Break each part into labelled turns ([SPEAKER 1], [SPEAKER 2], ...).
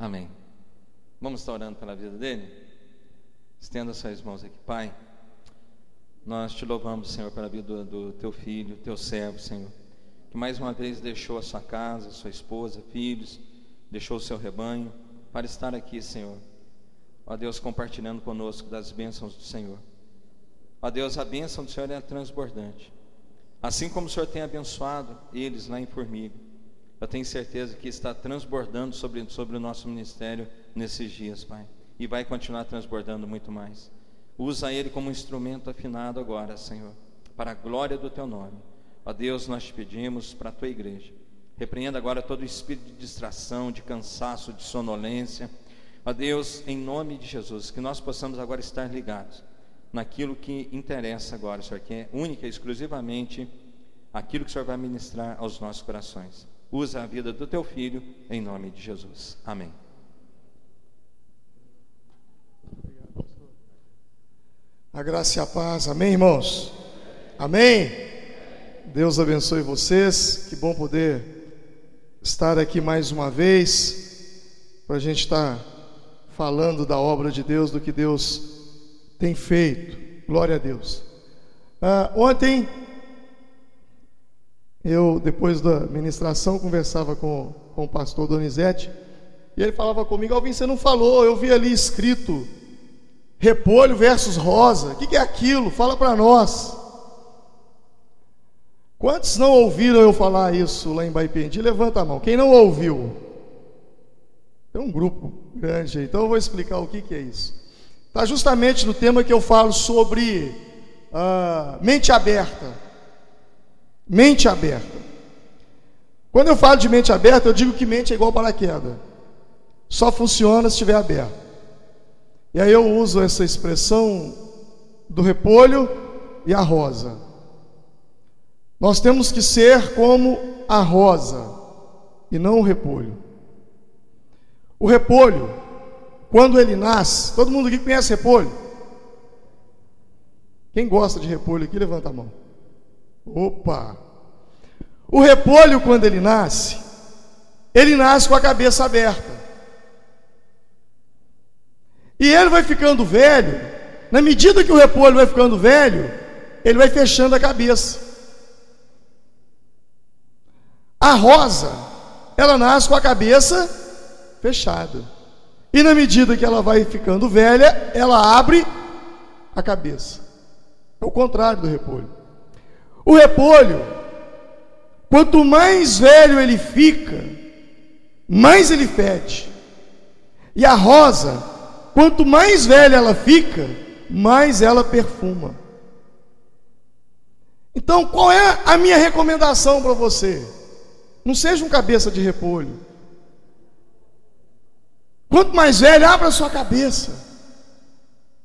[SPEAKER 1] Amém. Vamos estar orando pela vida dele? Estenda suas mãos aqui, Pai. Nós te louvamos, Senhor, pela vida do, do teu filho, teu servo, Senhor, que mais uma vez deixou a sua casa, sua esposa, filhos, deixou o seu rebanho para estar aqui, Senhor. Ó Deus, compartilhando conosco das bênçãos do Senhor. Ó Deus, a bênção do Senhor é transbordante. Assim como o Senhor tem abençoado eles lá em Formiga, eu tenho certeza que está transbordando sobre, sobre o nosso ministério nesses dias, Pai. E vai continuar transbordando muito mais. Usa ele como um instrumento afinado agora, Senhor, para a glória do teu nome. Ó Deus, nós te pedimos para a tua igreja. Repreenda agora todo o espírito de distração, de cansaço, de sonolência. Ó Deus, em nome de Jesus, que nós possamos agora estar ligados naquilo que interessa agora, Senhor, que é única e exclusivamente aquilo que o Senhor vai ministrar aos nossos corações. Usa a vida do teu filho em nome de Jesus. Amém.
[SPEAKER 2] A graça e a paz, amém, irmãos? Amém? Deus abençoe vocês, que bom poder estar aqui mais uma vez, para a gente estar falando da obra de Deus, do que Deus tem feito, glória a Deus. Ah, ontem eu, depois da ministração, conversava com, com o pastor Donizete, e ele falava comigo, Alvin, você não falou, eu vi ali escrito repolho versus rosa, o que, que é aquilo? Fala para nós. Quantos não ouviram eu falar isso lá em Baipendi? Levanta a mão. Quem não ouviu? Tem um grupo grande aí, então eu vou explicar o que, que é isso. Está justamente no tema que eu falo sobre uh, mente aberta. Mente aberta. Quando eu falo de mente aberta, eu digo que mente é igual paraquedas. Só funciona se estiver aberto. E aí eu uso essa expressão do repolho e a rosa. Nós temos que ser como a rosa e não o repolho. O repolho, quando ele nasce, todo mundo aqui conhece repolho? Quem gosta de repolho aqui, levanta a mão. Opa! O repolho, quando ele nasce, ele nasce com a cabeça aberta. E ele vai ficando velho, na medida que o repolho vai ficando velho, ele vai fechando a cabeça. A rosa, ela nasce com a cabeça fechada. E na medida que ela vai ficando velha, ela abre a cabeça. É o contrário do repolho. O repolho, quanto mais velho ele fica, mais ele fede. E a rosa, quanto mais velha ela fica, mais ela perfuma. Então, qual é a minha recomendação para você? Não seja um cabeça de repolho. Quanto mais velho, abra sua cabeça.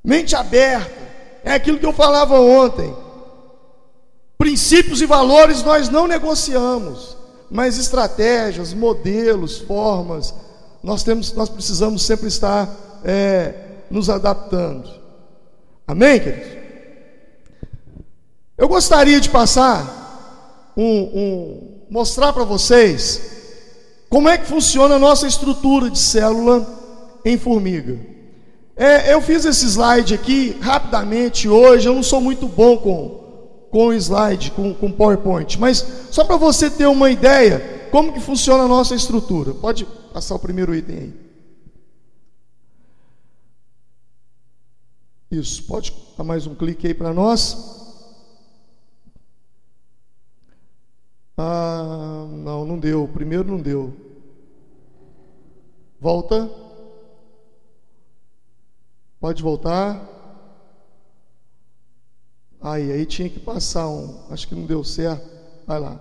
[SPEAKER 2] Mente aberta. É aquilo que eu falava ontem. Princípios e valores nós não negociamos, mas estratégias, modelos, formas, nós temos, nós precisamos sempre estar é, nos adaptando. Amém, queridos? Eu gostaria de passar um, um mostrar para vocês como é que funciona a nossa estrutura de célula em formiga. É, eu fiz esse slide aqui rapidamente hoje. Eu não sou muito bom com com slide, com, com PowerPoint. Mas só para você ter uma ideia, como que funciona a nossa estrutura. Pode passar o primeiro item aí. Isso, pode dar mais um clique aí para nós. Ah, não, não deu. Primeiro não deu. Volta. Pode voltar. Aí, aí tinha que passar um, acho que não deu certo. Vai lá.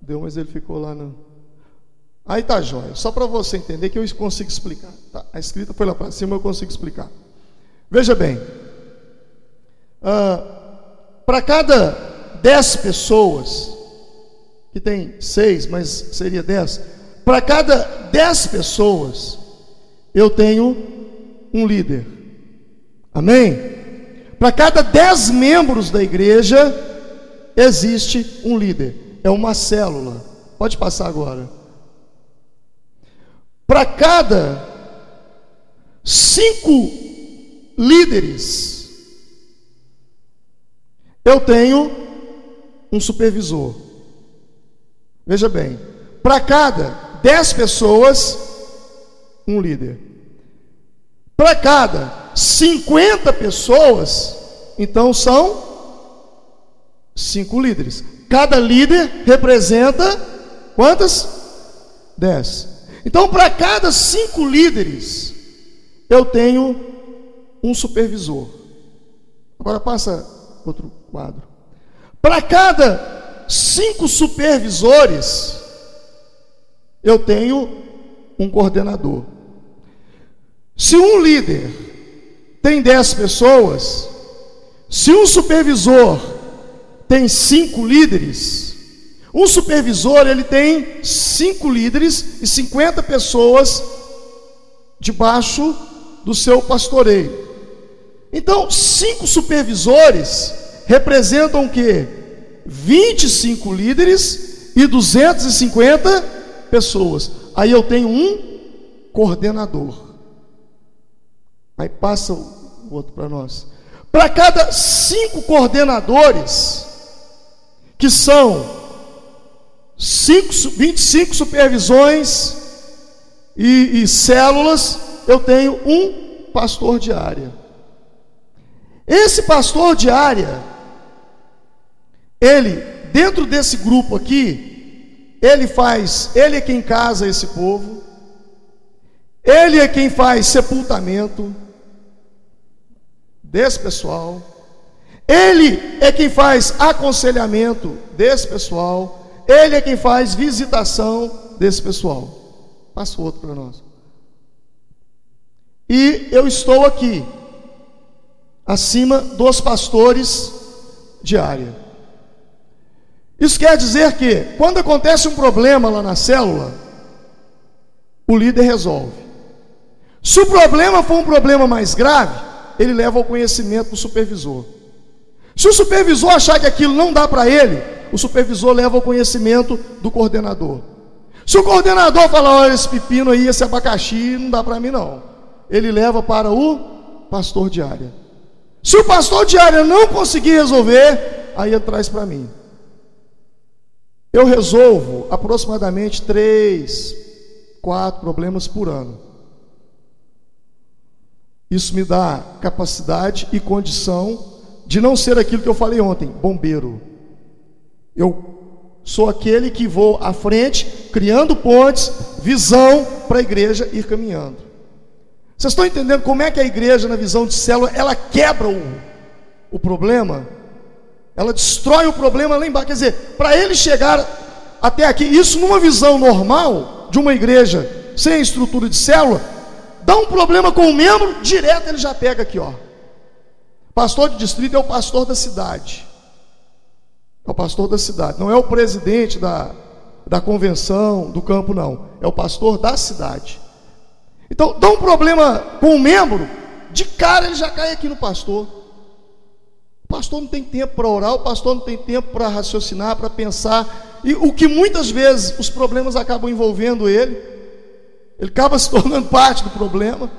[SPEAKER 2] Deu, mas ele ficou lá no. Aí tá jóia. Só para você entender que eu consigo explicar. Tá, a escrita foi lá para cima, eu consigo explicar. Veja bem. Ah, para cada dez pessoas, que tem seis, mas seria dez. Para cada dez pessoas, eu tenho um líder. Amém? Para cada dez membros da igreja, existe um líder. É uma célula. Pode passar agora. para cada cinco líderes, eu tenho um supervisor. Veja bem, para cada dez pessoas, um líder. Para cada 50 pessoas, então são cinco líderes. Cada líder representa quantas? Dez. Então, para cada cinco líderes, eu tenho um supervisor. Agora passa outro quadro. Para cada cinco supervisores, eu tenho um coordenador. Se um líder tem dez pessoas, se um supervisor tem cinco líderes, um supervisor ele tem cinco líderes e 50 pessoas debaixo do seu pastoreio. Então, cinco supervisores representam o que? 25 líderes e 250 pessoas. Aí eu tenho um coordenador. Aí passa o outro para nós. Para cada cinco coordenadores, que são cinco, 25 supervisões e, e células, eu tenho um pastor de área. Esse pastor de área, ele, dentro desse grupo aqui, ele faz, ele é quem casa esse povo, ele é quem faz sepultamento desse pessoal, ele é quem faz aconselhamento desse pessoal, ele é quem faz visitação desse pessoal. Passa o outro para nós. E eu estou aqui, acima dos pastores de área. Isso quer dizer que, quando acontece um problema lá na célula, o líder resolve. Se o problema for um problema mais grave, ele leva ao conhecimento do supervisor. Se o supervisor achar que aquilo não dá para ele, o supervisor leva ao conhecimento do coordenador. Se o coordenador falar, olha, esse pepino aí, esse abacaxi, não dá para mim não. Ele leva para o pastor de área. Se o pastor de área não conseguir resolver, aí ele traz para mim. Eu resolvo aproximadamente três, quatro problemas por ano. Isso me dá capacidade e condição de não ser aquilo que eu falei ontem, bombeiro. Eu sou aquele que vou à frente, criando pontes, visão para a igreja ir caminhando. Vocês estão entendendo como é que a igreja, na visão de célula, ela quebra o, o problema? Ela destrói o problema lá embaixo. Quer dizer, para ele chegar até aqui, isso numa visão normal de uma igreja sem estrutura de célula, dá um problema com o membro, direto ele já pega aqui, ó. Pastor de distrito é o pastor da cidade. É o pastor da cidade. Não é o presidente da, da convenção, do campo, não. É o pastor da cidade. Então, dá um problema com o membro, de cara ele já cai aqui no pastor. O pastor não tem tempo para orar, o pastor não tem tempo para raciocinar, para pensar. E o que muitas vezes os problemas acabam envolvendo ele, ele acaba se tornando parte do problema.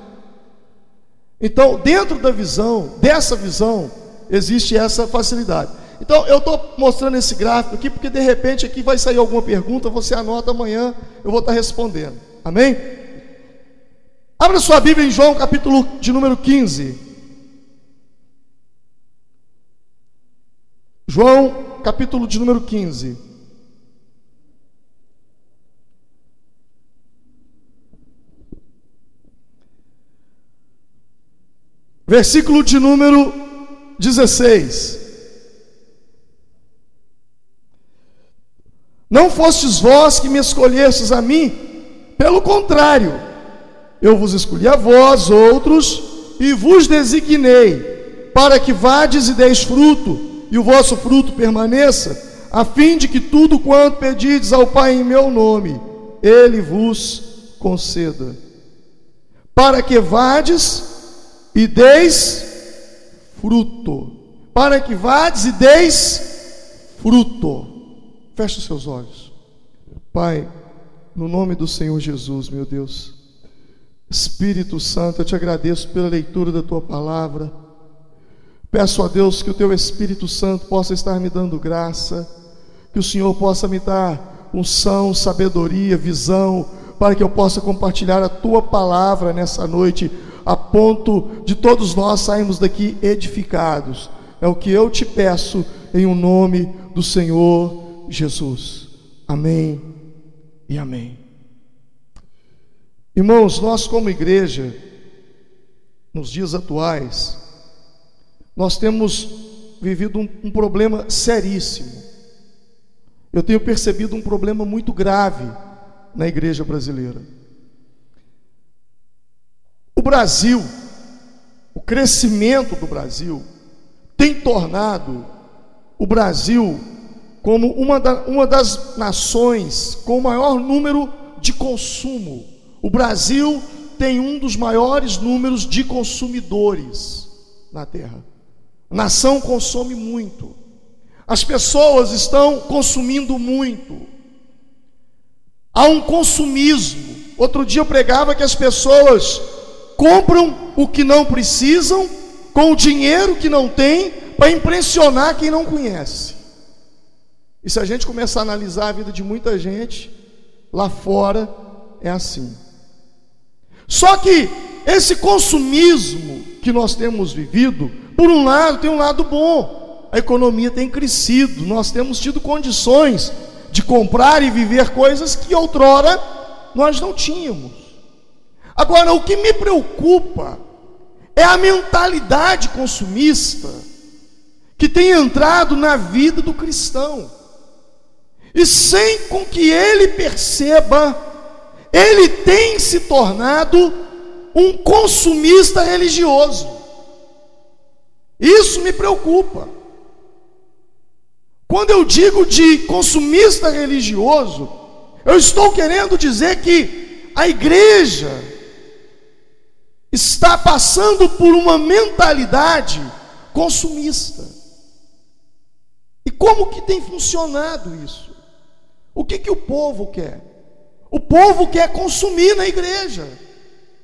[SPEAKER 2] Então, dentro da visão, dessa visão, existe essa facilidade. Então, eu estou mostrando esse gráfico aqui, porque de repente aqui vai sair alguma pergunta, você anota amanhã, eu vou estar respondendo. Amém? Abra sua Bíblia em João, capítulo de número 15. João, capítulo de número 15. Versículo de número 16. Não fostes vós que me escolhestes a mim, pelo contrário, eu vos escolhi a vós, outros, e vos designei, para que vades e deis fruto, e o vosso fruto permaneça, a fim de que tudo quanto pedides ao Pai em meu nome, Ele vos conceda. Para que vades e deis fruto. Para que vades e deis fruto. Feche os seus olhos. Pai, no nome do Senhor Jesus, meu Deus. Espírito Santo, eu te agradeço pela leitura da tua palavra. Peço a Deus que o teu Espírito Santo possa estar me dando graça, que o Senhor possa me dar unção, sabedoria, visão, para que eu possa compartilhar a tua palavra nessa noite, a ponto de todos nós sairmos daqui edificados. É o que eu te peço em o um nome do Senhor Jesus. Amém e amém. Irmãos, nós como igreja, nos dias atuais, nós temos vivido um, um problema seríssimo. Eu tenho percebido um problema muito grave na igreja brasileira. O Brasil, o crescimento do Brasil, tem tornado o Brasil como uma, da, uma das nações com o maior número de consumo. O Brasil tem um dos maiores números de consumidores na terra. A nação consome muito. As pessoas estão consumindo muito. Há um consumismo. Outro dia eu pregava que as pessoas compram o que não precisam com o dinheiro que não tem para impressionar quem não conhece. E se a gente começar a analisar a vida de muita gente lá fora é assim. Só que esse consumismo que nós temos vivido, por um lado, tem um lado bom. A economia tem crescido, nós temos tido condições de comprar e viver coisas que outrora nós não tínhamos. Agora, o que me preocupa é a mentalidade consumista que tem entrado na vida do cristão. E sem com que ele perceba, ele tem se tornado um consumista religioso. Isso me preocupa. Quando eu digo de consumista religioso, eu estou querendo dizer que a igreja está passando por uma mentalidade consumista. E como que tem funcionado isso? O que que o povo quer? O povo quer consumir na igreja.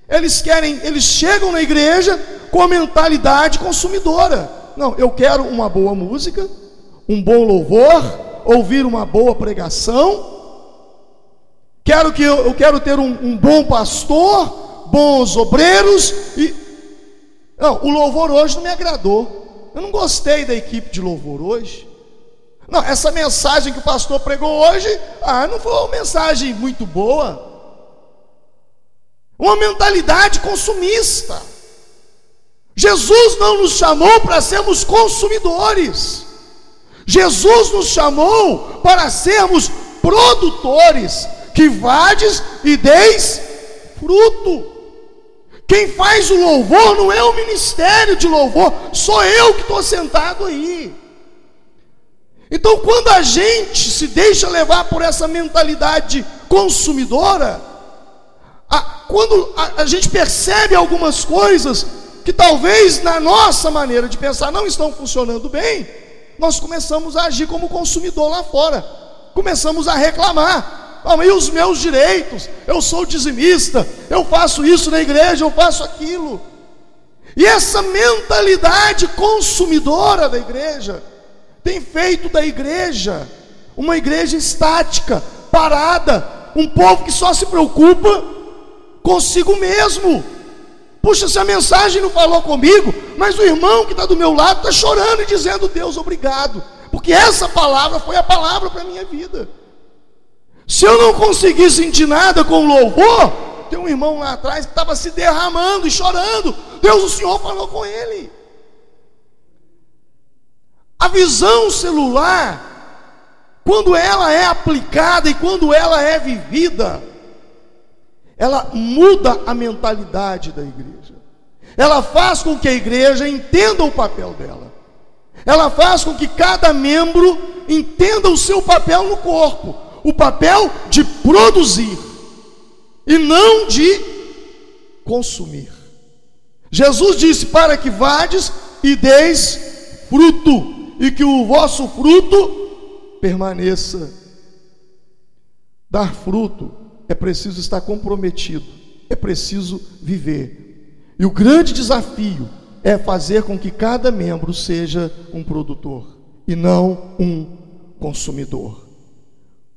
[SPEAKER 2] Eles querem, eles chegam na igreja com a mentalidade consumidora. Não, eu quero uma boa música, um bom louvor, ouvir uma boa pregação. Quero que eu, eu quero ter um, um bom pastor, bons obreiros e não, o louvor hoje não me agradou. Eu não gostei da equipe de louvor hoje. Não, essa mensagem que o pastor pregou hoje, ah, não foi uma mensagem muito boa. Uma mentalidade consumista. Jesus não nos chamou para sermos consumidores. Jesus nos chamou para sermos produtores, que vades e deis fruto. Quem faz o louvor não é o ministério de louvor, sou eu que estou sentado aí. Então, quando a gente se deixa levar por essa mentalidade consumidora, a, quando a, a gente percebe algumas coisas que talvez na nossa maneira de pensar não estão funcionando bem, nós começamos a agir como consumidor lá fora, começamos a reclamar. Ah, e os meus direitos? Eu sou dizimista, eu faço isso na igreja, eu faço aquilo. E essa mentalidade consumidora da igreja tem feito da igreja uma igreja estática, parada, um povo que só se preocupa consigo mesmo. Puxa, se a mensagem não falou comigo, mas o irmão que está do meu lado está chorando e dizendo: Deus, obrigado, porque essa palavra foi a palavra para a minha vida. Se eu não conseguir sentir nada com louvor, tem um irmão lá atrás que estava se derramando e chorando. Deus, o Senhor falou com ele. A visão celular, quando ela é aplicada e quando ela é vivida, ela muda a mentalidade da igreja. Ela faz com que a igreja entenda o papel dela. Ela faz com que cada membro entenda o seu papel no corpo, o papel de produzir e não de consumir. Jesus disse: "Para que vades e deis fruto, e que o vosso fruto permaneça." Dar fruto é preciso estar comprometido é preciso viver. E o grande desafio é fazer com que cada membro seja um produtor e não um consumidor.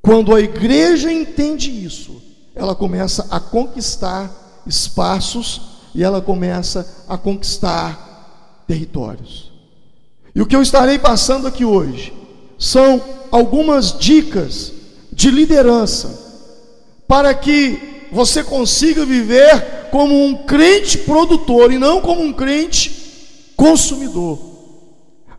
[SPEAKER 2] Quando a igreja entende isso, ela começa a conquistar espaços e ela começa a conquistar territórios. E o que eu estarei passando aqui hoje são algumas dicas de liderança para que você consiga viver como um crente produtor e não como um crente consumidor.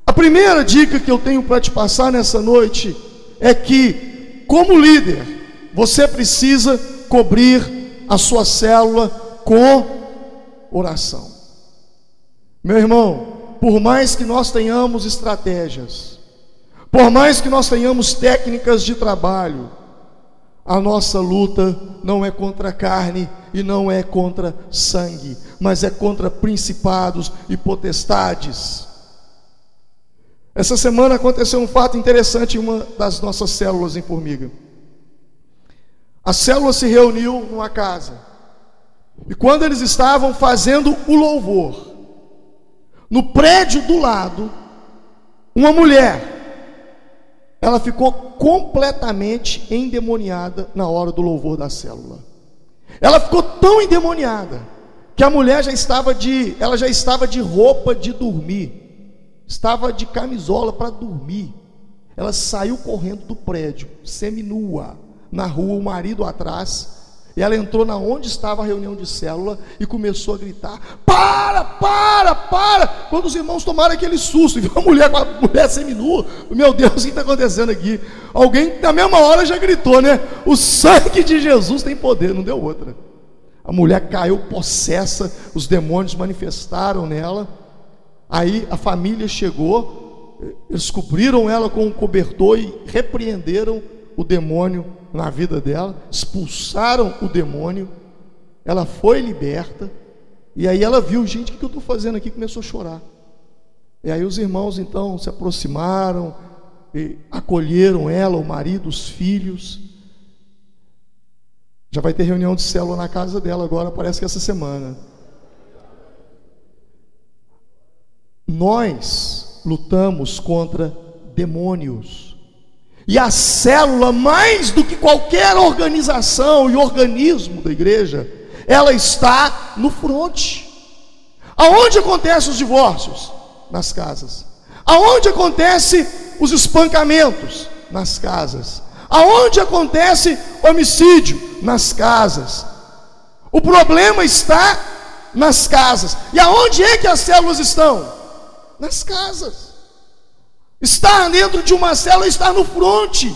[SPEAKER 2] A primeira dica que eu tenho para te passar nessa noite é que, como líder, você precisa cobrir a sua célula com oração. Meu irmão, por mais que nós tenhamos estratégias, por mais que nós tenhamos técnicas de trabalho, a nossa luta não é contra carne e não é contra sangue, mas é contra principados e potestades. Essa semana aconteceu um fato interessante em uma das nossas células em Formiga. A célula se reuniu numa casa. E quando eles estavam fazendo o louvor, no prédio do lado, uma mulher ela ficou completamente endemoniada na hora do louvor da célula. Ela ficou tão endemoniada que a mulher já estava de, ela já estava de roupa de dormir, estava de camisola para dormir. Ela saiu correndo do prédio, seminua, na rua, o marido atrás. E ela entrou na onde estava a reunião de célula e começou a gritar: Para, para, para! Quando os irmãos tomaram aquele susto, e viu a mulher com a mulher seminua, meu Deus, o que está acontecendo aqui? Alguém na mesma hora já gritou, né? O sangue de Jesus tem poder, não deu outra. A mulher caiu possessa, os demônios manifestaram nela. Aí a família chegou, eles cobriram ela com um cobertor e repreenderam o demônio na vida dela, expulsaram o demônio, ela foi liberta, e aí ela viu, gente, o que eu estou fazendo aqui? Começou a chorar. E aí os irmãos então se aproximaram, acolheram ela, o marido, os filhos. Já vai ter reunião de célula na casa dela agora, parece que essa semana. Nós lutamos contra demônios. E a célula, mais do que qualquer organização e organismo da igreja, ela está no fronte. Aonde acontecem os divórcios? Nas casas. Aonde acontece os espancamentos? Nas casas. Aonde acontece homicídio? Nas casas. O problema está nas casas. E aonde é que as células estão? Nas casas. Estar dentro de uma célula é estar no fronte.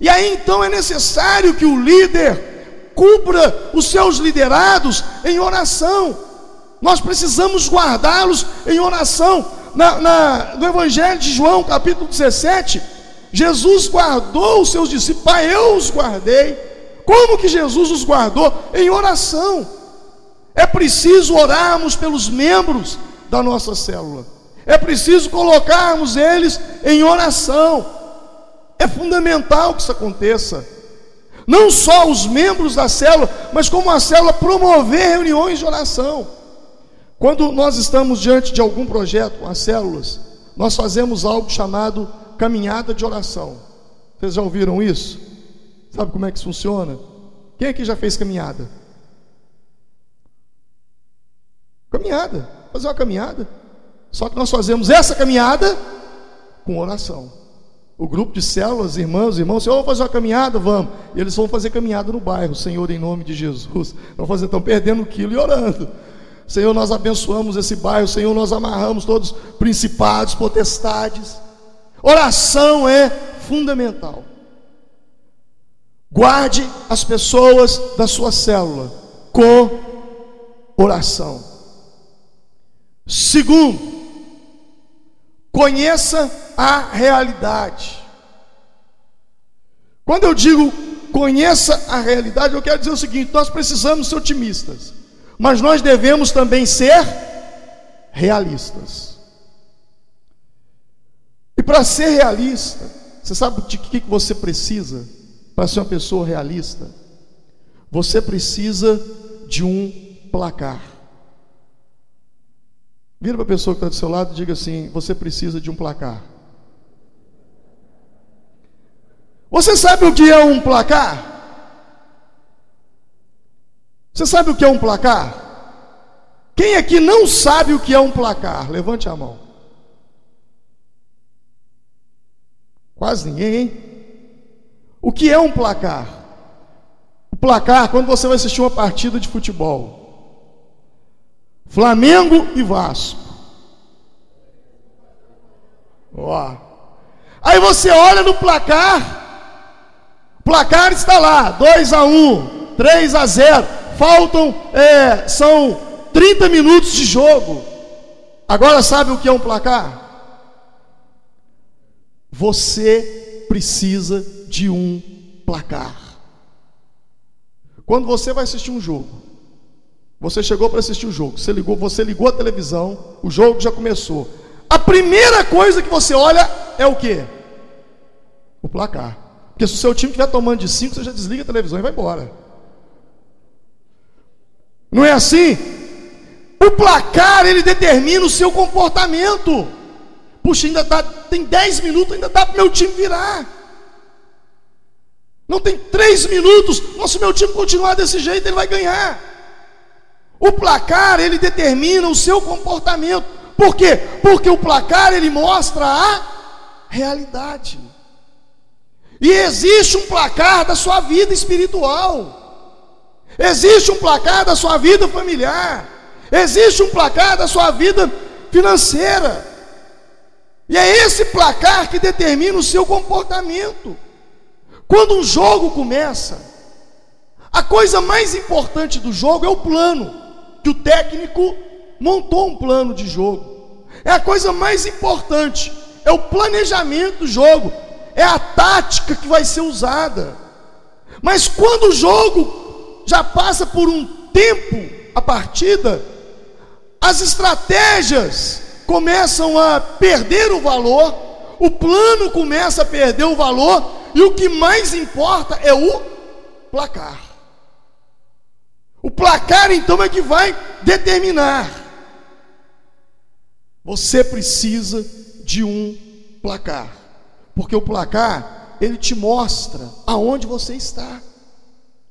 [SPEAKER 2] E aí então é necessário que o líder cubra os seus liderados em oração. Nós precisamos guardá-los em oração. Na, na, no Evangelho de João, capítulo 17, Jesus guardou os seus discípulos. Pai, eu os guardei. Como que Jesus os guardou? Em oração. É preciso orarmos pelos membros da nossa célula. É preciso colocarmos eles em oração. É fundamental que isso aconteça. Não só os membros da célula, mas como a célula promover reuniões de oração. Quando nós estamos diante de algum projeto com as células, nós fazemos algo chamado caminhada de oração. Vocês já ouviram isso? Sabe como é que funciona? Quem aqui já fez caminhada? Caminhada, fazer uma caminhada. Só que nós fazemos essa caminhada com oração. O grupo de células, irmãos, irmãos, Senhor, vamos fazer uma caminhada? Vamos. E eles vão fazer caminhada no bairro, Senhor, em nome de Jesus. Vão fazer, estão perdendo o quilo e orando. Senhor, nós abençoamos esse bairro, Senhor, nós amarramos todos principados, potestades. Oração é fundamental. Guarde as pessoas da sua célula com oração. Segundo, Conheça a realidade. Quando eu digo conheça a realidade, eu quero dizer o seguinte: nós precisamos ser otimistas, mas nós devemos também ser realistas. E para ser realista, você sabe de que você precisa para ser uma pessoa realista? Você precisa de um placar. Vira para a pessoa que está do seu lado e diga assim: Você precisa de um placar. Você sabe o que é um placar? Você sabe o que é um placar? Quem aqui não sabe o que é um placar? Levante a mão. Quase ninguém, hein? O que é um placar? O placar, quando você vai assistir uma partida de futebol, Flamengo e Vasco. Ó. Aí você olha no placar, o placar está lá, 2 a 1, 3 a 0. Faltam, é, são 30 minutos de jogo. Agora sabe o que é um placar? Você precisa de um placar. Quando você vai assistir um jogo, você chegou para assistir o jogo, você ligou, você ligou a televisão, o jogo já começou. A primeira coisa que você olha é o que? O placar. Porque se o seu time estiver tomando de 5, você já desliga a televisão e vai embora. Não é assim? O placar ele determina o seu comportamento. Puxa, ainda dá, tem 10 minutos, ainda dá para meu time virar. Não tem três minutos. Nossa, meu time continuar desse jeito, ele vai ganhar. O placar, ele determina o seu comportamento. Por quê? Porque o placar, ele mostra a realidade. E existe um placar da sua vida espiritual. Existe um placar da sua vida familiar. Existe um placar da sua vida financeira. E é esse placar que determina o seu comportamento. Quando um jogo começa, a coisa mais importante do jogo é o plano, que o técnico montou um plano de jogo. É a coisa mais importante, é o planejamento do jogo, é a tática que vai ser usada. Mas quando o jogo já passa por um tempo, a partida, as estratégias começam a perder o valor, o plano começa a perder o valor e o que mais importa é o placar. O placar então é que vai determinar. Você precisa de um placar. Porque o placar, ele te mostra aonde você está.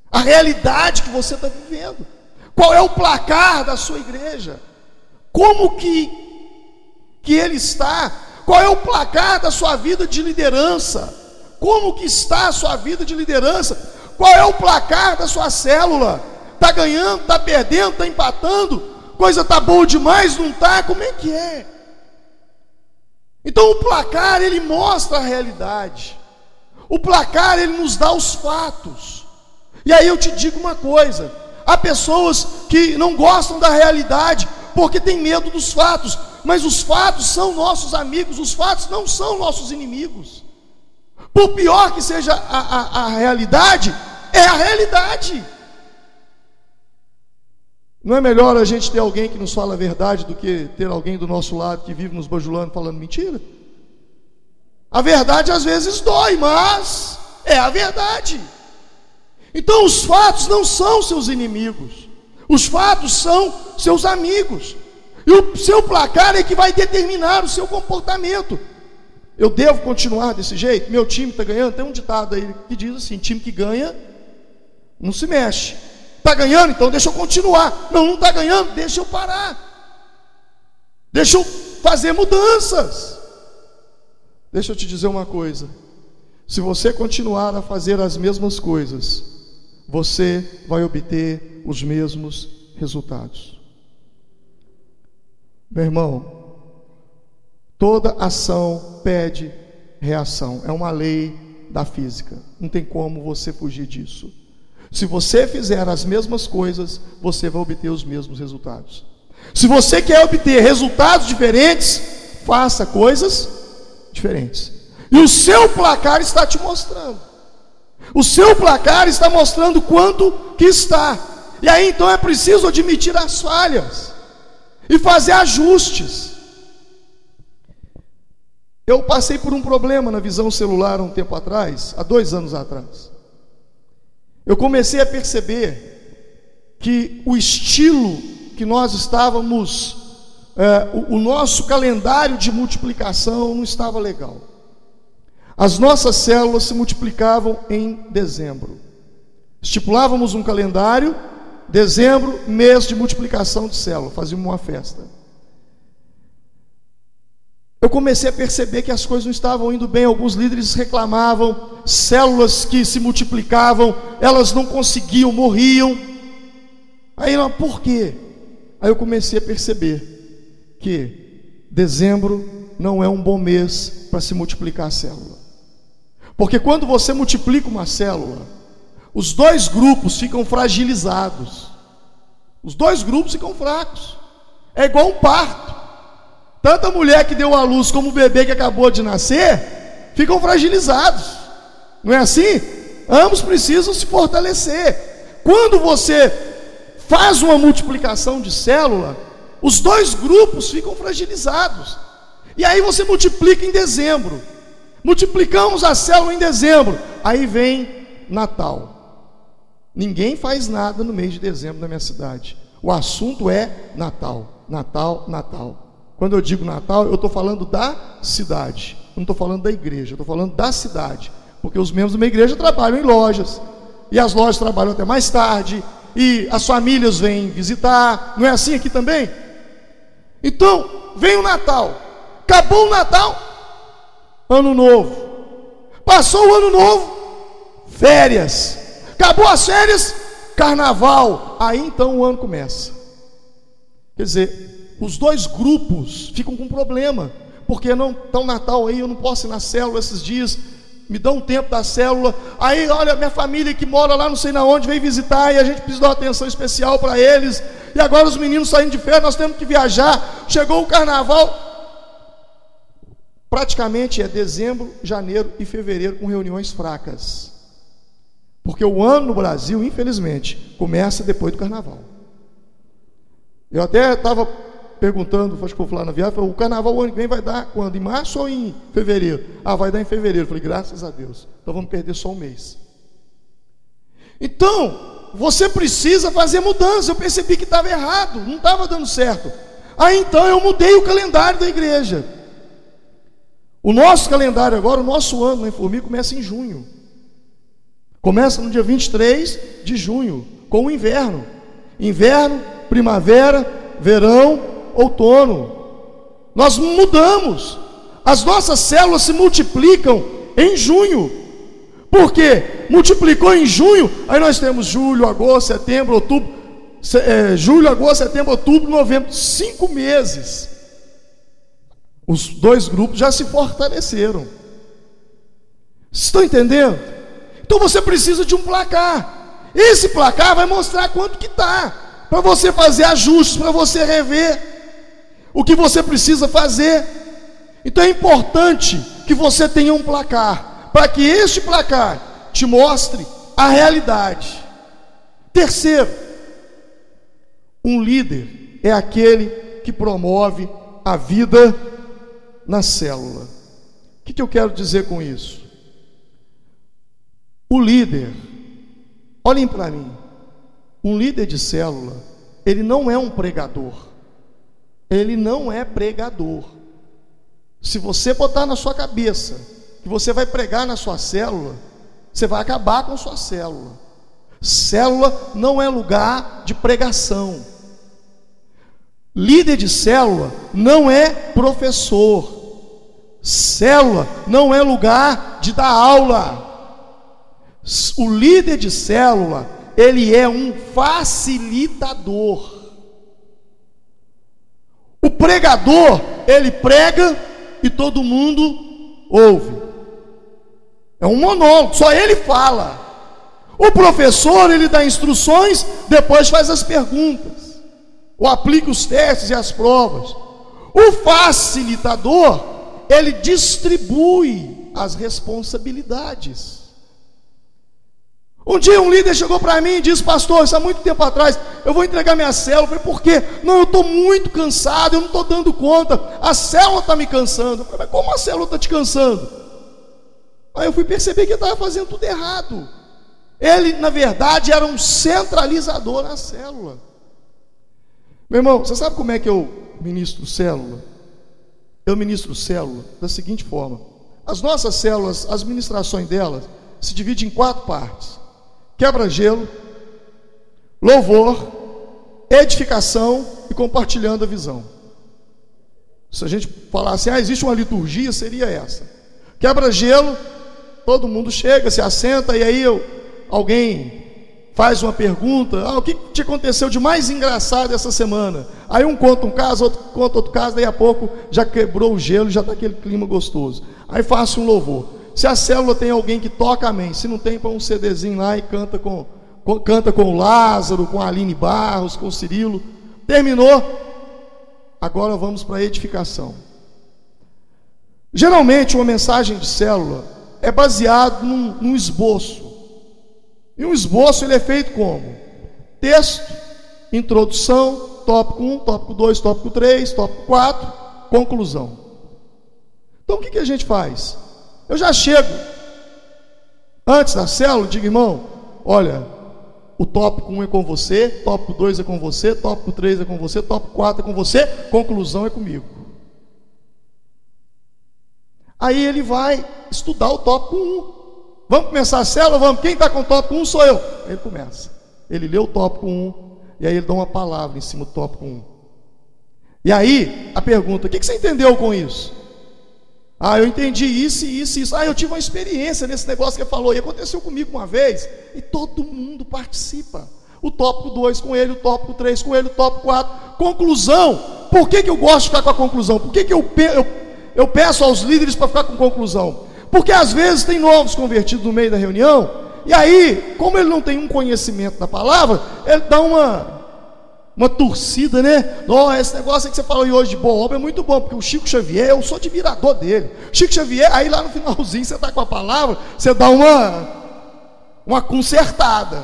[SPEAKER 2] A realidade que você está vivendo. Qual é o placar da sua igreja? Como que, que ele está? Qual é o placar da sua vida de liderança? Como que está a sua vida de liderança? Qual é o placar da sua célula? Está ganhando, está perdendo, está empatando? Coisa está boa demais, não está? Como é que é? Então o placar ele mostra a realidade. O placar ele nos dá os fatos. E aí eu te digo uma coisa: há pessoas que não gostam da realidade porque tem medo dos fatos, mas os fatos são nossos amigos, os fatos não são nossos inimigos. Por pior que seja a, a, a realidade, é a realidade. Não é melhor a gente ter alguém que nos fala a verdade do que ter alguém do nosso lado que vive nos bajulando falando mentira? A verdade às vezes dói, mas é a verdade. Então os fatos não são seus inimigos, os fatos são seus amigos. E o seu placar é que vai determinar o seu comportamento. Eu devo continuar desse jeito? Meu time está ganhando? Tem um ditado aí que diz assim: time que ganha não se mexe. Está ganhando? Então deixa eu continuar. Não, não está ganhando? Deixa eu parar. Deixa eu fazer mudanças. Deixa eu te dizer uma coisa: se você continuar a fazer as mesmas coisas, você vai obter os mesmos resultados. Meu irmão, Toda ação pede reação. É uma lei da física. Não tem como você fugir disso. Se você fizer as mesmas coisas, você vai obter os mesmos resultados. Se você quer obter resultados diferentes, faça coisas diferentes. E o seu placar está te mostrando. O seu placar está mostrando quanto que está. E aí então é preciso admitir as falhas e fazer ajustes. Eu passei por um problema na visão celular um tempo atrás, há dois anos atrás. Eu comecei a perceber que o estilo que nós estávamos, é, o, o nosso calendário de multiplicação não estava legal. As nossas células se multiplicavam em dezembro. Estipulávamos um calendário, dezembro, mês de multiplicação de células, fazíamos uma festa. Eu comecei a perceber que as coisas não estavam indo bem, alguns líderes reclamavam, células que se multiplicavam, elas não conseguiam, morriam. Aí, por quê? Aí eu comecei a perceber que dezembro não é um bom mês para se multiplicar a célula. Porque quando você multiplica uma célula, os dois grupos ficam fragilizados. Os dois grupos ficam fracos. É igual um parto. Tanto a mulher que deu a luz como o bebê que acabou de nascer ficam fragilizados. Não é assim? Ambos precisam se fortalecer. Quando você faz uma multiplicação de célula, os dois grupos ficam fragilizados. E aí você multiplica em dezembro. Multiplicamos a célula em dezembro. Aí vem Natal. Ninguém faz nada no mês de dezembro na minha cidade. O assunto é Natal, Natal, Natal. Quando eu digo Natal, eu estou falando da cidade. Não estou falando da igreja, eu estou falando da cidade. Porque os membros de uma igreja trabalham em lojas. E as lojas trabalham até mais tarde. E as famílias vêm visitar. Não é assim aqui também? Então, vem o Natal. Acabou o Natal, ano novo. Passou o ano novo, férias. Acabou as férias, carnaval. Aí então o ano começa. Quer dizer, os dois grupos ficam com problema, porque não tão Natal aí, eu não posso ir na célula esses dias, me dá um tempo da célula. Aí, olha, minha família que mora lá não sei na onde veio visitar e a gente precisa dar uma atenção especial para eles. E agora os meninos saindo de férias, nós temos que viajar. Chegou o carnaval, praticamente é dezembro, janeiro e fevereiro com reuniões fracas. Porque o ano no Brasil, infelizmente, começa depois do carnaval. Eu até estava perguntando, acho que falar na viagem, falei, o carnaval o ano que vem vai dar quando? Em março ou em fevereiro? Ah, vai dar em fevereiro. Eu falei, graças a Deus. Então vamos perder só um mês. Então, você precisa fazer mudança. Eu percebi que estava errado, não estava dando certo. Aí então eu mudei o calendário da igreja. O nosso calendário agora, o nosso ano na Informi começa em junho. Começa no dia 23 de junho, com o inverno. Inverno, primavera, verão, outono. Nós mudamos. As nossas células se multiplicam em junho. Por quê? Multiplicou em junho, aí nós temos julho, agosto, setembro, outubro, é, julho, agosto, setembro, outubro, novembro, cinco meses. Os dois grupos já se fortaleceram. Estão entendendo? Então você precisa de um placar. Esse placar vai mostrar quanto que está. Para você fazer ajustes, para você rever o que você precisa fazer. Então é importante que você tenha um placar. Para que este placar te mostre a realidade. Terceiro, um líder é aquele que promove a vida na célula. O que, que eu quero dizer com isso? O líder, olhem para mim, um líder de célula, ele não é um pregador, ele não é pregador. Se você botar na sua cabeça que você vai pregar na sua célula, você vai acabar com sua célula. Célula não é lugar de pregação. Líder de célula não é professor. Célula não é lugar de dar aula. O líder de célula, ele é um facilitador. O pregador, ele prega e todo mundo ouve. É um monólogo, só ele fala. O professor, ele dá instruções, depois faz as perguntas, ou aplica os testes e as provas. O facilitador, ele distribui as responsabilidades. Um dia um líder chegou para mim e disse, pastor, isso há muito tempo atrás, eu vou entregar minha célula. Eu falei, por quê? Não, eu estou muito cansado, eu não estou dando conta, a célula está me cansando. Eu falei, mas como a célula está te cansando? Aí eu fui perceber que eu estava fazendo tudo errado. Ele, na verdade, era um centralizador na célula. Meu irmão, você sabe como é que eu ministro célula? Eu ministro célula da seguinte forma: as nossas células, as ministrações delas, se dividem em quatro partes: quebra-gelo, louvor, edificação e compartilhando a visão. Se a gente falasse, ah, existe uma liturgia, seria essa: quebra-gelo, todo mundo chega, se assenta, e aí eu, alguém faz uma pergunta, ah, o que te aconteceu de mais engraçado essa semana? Aí um conta um caso, outro conta outro caso, daí a pouco já quebrou o gelo, já está aquele clima gostoso. Aí faço um louvor. Se a célula tem alguém que toca, amém. Se não tem, põe um CDzinho lá e canta com, com, canta com o Lázaro, com a Aline Barros, com o Cirilo. Terminou. Agora vamos para a edificação. Geralmente uma mensagem de célula é baseada num, num esboço. E um esboço ele é feito como? Texto, introdução, tópico 1, tópico 2, tópico 3, tópico 4, conclusão. Então o que, que a gente faz? Eu já chego antes da célula, digo, irmão, olha, o tópico 1 é com você, tópico 2 é com você, tópico 3 é com você, tópico 4 é com você, conclusão é comigo. Aí ele vai estudar o tópico 1. Vamos começar a célula? Vamos. Quem está com o tópico 1 sou eu. Ele começa. Ele lê o tópico 1 e aí ele dá uma palavra em cima do tópico 1. E aí, a pergunta: o que você entendeu com isso? Ah, eu entendi isso, isso, isso. Ah, eu tive uma experiência nesse negócio que ele falou. E aconteceu comigo uma vez. E todo mundo participa. O tópico 2 com ele, o tópico 3 com ele, o tópico 4. Conclusão. Por que, que eu gosto de ficar com a conclusão? Por que, que eu, eu, eu peço aos líderes para ficar com conclusão? Porque às vezes tem novos convertidos no meio da reunião, e aí, como ele não tem um conhecimento da palavra, ele dá uma uma torcida, né? Oh, esse negócio que você falou hoje de boa obra é muito bom, porque o Chico Xavier, eu sou admirador dele. Chico Xavier, aí lá no finalzinho você está com a palavra, você dá uma uma consertada.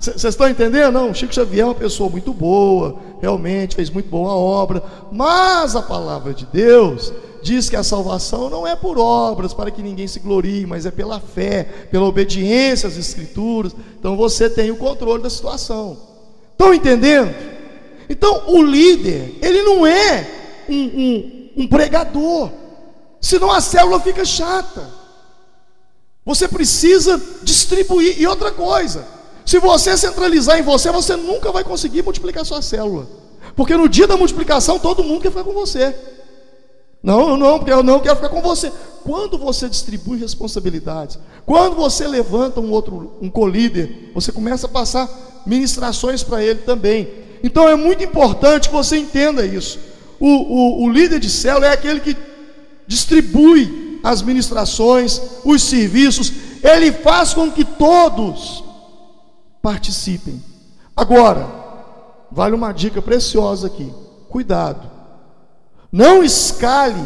[SPEAKER 2] Vocês estão entendendo? Não, Chico Xavier é uma pessoa muito boa, realmente fez muito boa obra, mas a palavra de Deus diz que a salvação não é por obras para que ninguém se glorie, mas é pela fé, pela obediência às Escrituras. Então você tem o controle da situação. Estão entendendo? Então o líder, ele não é um, um, um pregador, senão a célula fica chata. Você precisa distribuir. E outra coisa, se você centralizar em você, você nunca vai conseguir multiplicar sua célula. Porque no dia da multiplicação, todo mundo quer ficar com você. Não, não, porque eu não quero ficar com você. Quando você distribui responsabilidades, quando você levanta um outro, um colíder, você começa a passar ministrações para ele também. Então é muito importante que você entenda isso. O, o, o líder de célula é aquele que distribui as ministrações, os serviços, ele faz com que todos participem. Agora, vale uma dica preciosa aqui: cuidado não escale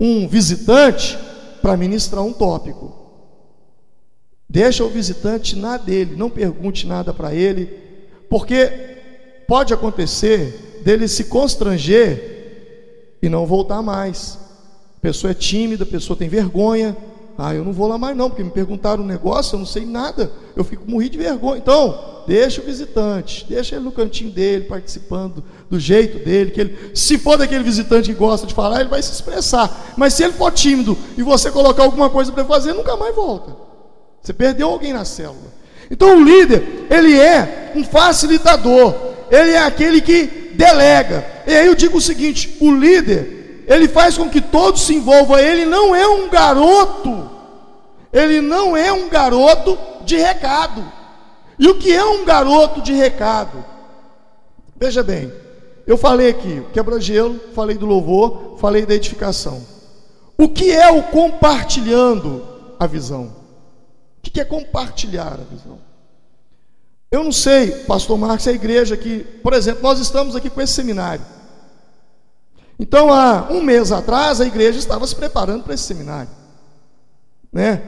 [SPEAKER 2] um visitante para ministrar um tópico. Deixa o visitante na dele, não pergunte nada para ele, porque pode acontecer dele se constranger e não voltar mais. A pessoa é tímida, a pessoa tem vergonha, ah, eu não vou lá mais não, porque me perguntaram um negócio, eu não sei nada, eu fico morri de vergonha. Então, deixa o visitante, deixa ele no cantinho dele, participando do jeito dele, que ele, se for daquele visitante que gosta de falar, ele vai se expressar. Mas se ele for tímido e você colocar alguma coisa para fazer, nunca mais volta. Você perdeu alguém na célula. Então o líder, ele é um facilitador, ele é aquele que delega. E aí eu digo o seguinte: o líder, ele faz com que todos se envolvam. Ele não é um garoto, ele não é um garoto de recado. E o que é um garoto de recado? Veja bem, eu falei aqui, quebra-gelo, falei do louvor, falei da edificação. O que é o compartilhando a visão? O que é compartilhar a visão? Eu não sei, pastor Marcos, a igreja aqui, por exemplo, nós estamos aqui com esse seminário. Então, há um mês atrás, a igreja estava se preparando para esse seminário. Né?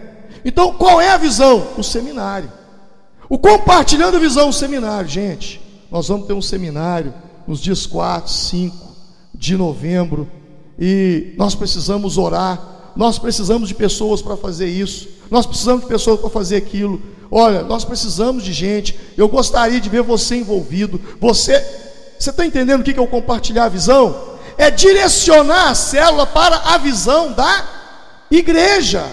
[SPEAKER 2] Então, qual é a visão? O seminário. O compartilhando a visão, o seminário. Gente, nós vamos ter um seminário nos dias 4, 5 de novembro. E nós precisamos orar. Nós precisamos de pessoas para fazer isso. Nós precisamos de pessoas para fazer aquilo. Olha, nós precisamos de gente. Eu gostaria de ver você envolvido. Você, você está entendendo o que é o compartilhar a visão? É direcionar a célula para a visão da igreja.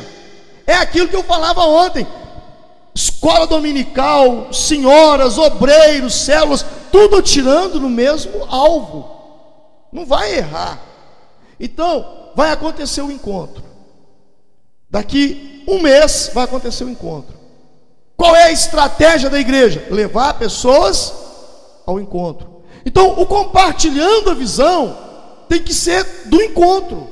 [SPEAKER 2] É aquilo que eu falava ontem. Escola dominical, senhoras, obreiros, células, tudo tirando no mesmo alvo. Não vai errar. Então, vai acontecer o encontro. Daqui um mês vai acontecer o encontro. Qual é a estratégia da igreja? Levar pessoas ao encontro. Então, o compartilhando a visão tem que ser do encontro.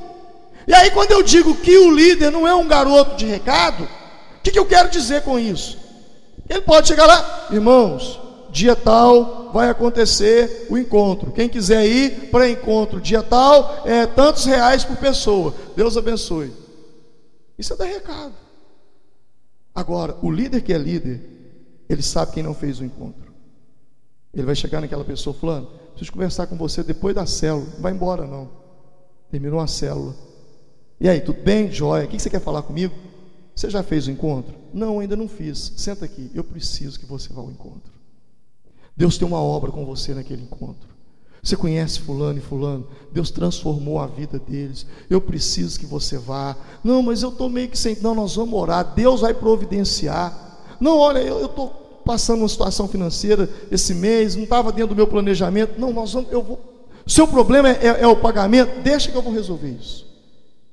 [SPEAKER 2] E aí, quando eu digo que o líder não é um garoto de recado, o que, que eu quero dizer com isso? Ele pode chegar lá, irmãos, dia tal vai acontecer o encontro. Quem quiser ir para encontro dia tal, é tantos reais por pessoa. Deus abençoe. Isso é dar recado. Agora, o líder que é líder, ele sabe quem não fez o encontro. Ele vai chegar naquela pessoa falando: preciso conversar com você depois da célula. Não vai embora, não. Terminou a célula. E aí, tudo bem? Joia. O que você quer falar comigo? Você já fez o encontro? Não, ainda não fiz. Senta aqui. Eu preciso que você vá ao encontro. Deus tem uma obra com você naquele encontro. Você conhece fulano e fulano? Deus transformou a vida deles. Eu preciso que você vá. Não, mas eu estou meio que sem. Não, nós vamos orar. Deus vai providenciar. Não, olha, eu estou passando uma situação financeira esse mês, não estava dentro do meu planejamento. Não, nós vamos, eu vou. Seu problema é, é, é, o pagamento, deixa que eu vou resolver isso.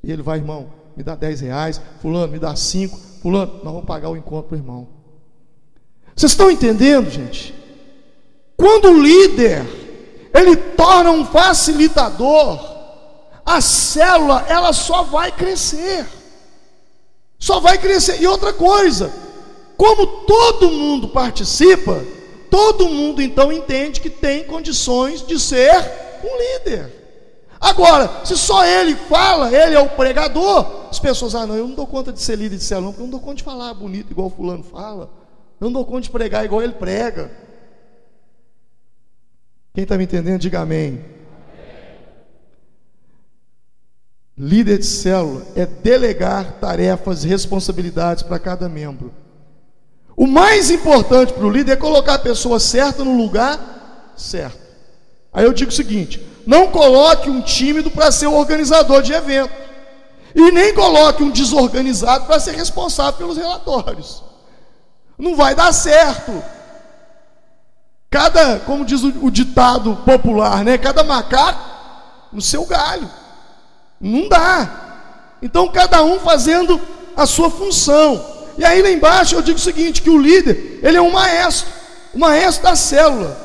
[SPEAKER 2] E ele vai, irmão, me dá 10 reais, fulano, me dá 5, fulano, nós vamos pagar o encontro para o irmão. Vocês estão entendendo, gente? Quando o líder ele torna um facilitador, a célula ela só vai crescer. Só vai crescer. E outra coisa, como todo mundo participa, todo mundo então entende que tem condições de ser um líder. Agora, se só ele fala, ele é o pregador, as pessoas, ah, não, eu não dou conta de ser líder de célula, porque eu não dou conta de falar bonito igual fulano fala, eu não dou conta de pregar igual ele prega. Quem está me entendendo, diga amém. Líder de célula é delegar tarefas e responsabilidades para cada membro. O mais importante para o líder é colocar a pessoa certa no lugar certo. Aí eu digo o seguinte: não coloque um tímido para ser o organizador de evento, e nem coloque um desorganizado para ser responsável pelos relatórios. Não vai dar certo. Cada, como diz o, o ditado popular, né? Cada macaco no seu galho. Não dá. Então cada um fazendo a sua função. E aí lá embaixo eu digo o seguinte, que o líder, ele é um maestro, o maestro da célula.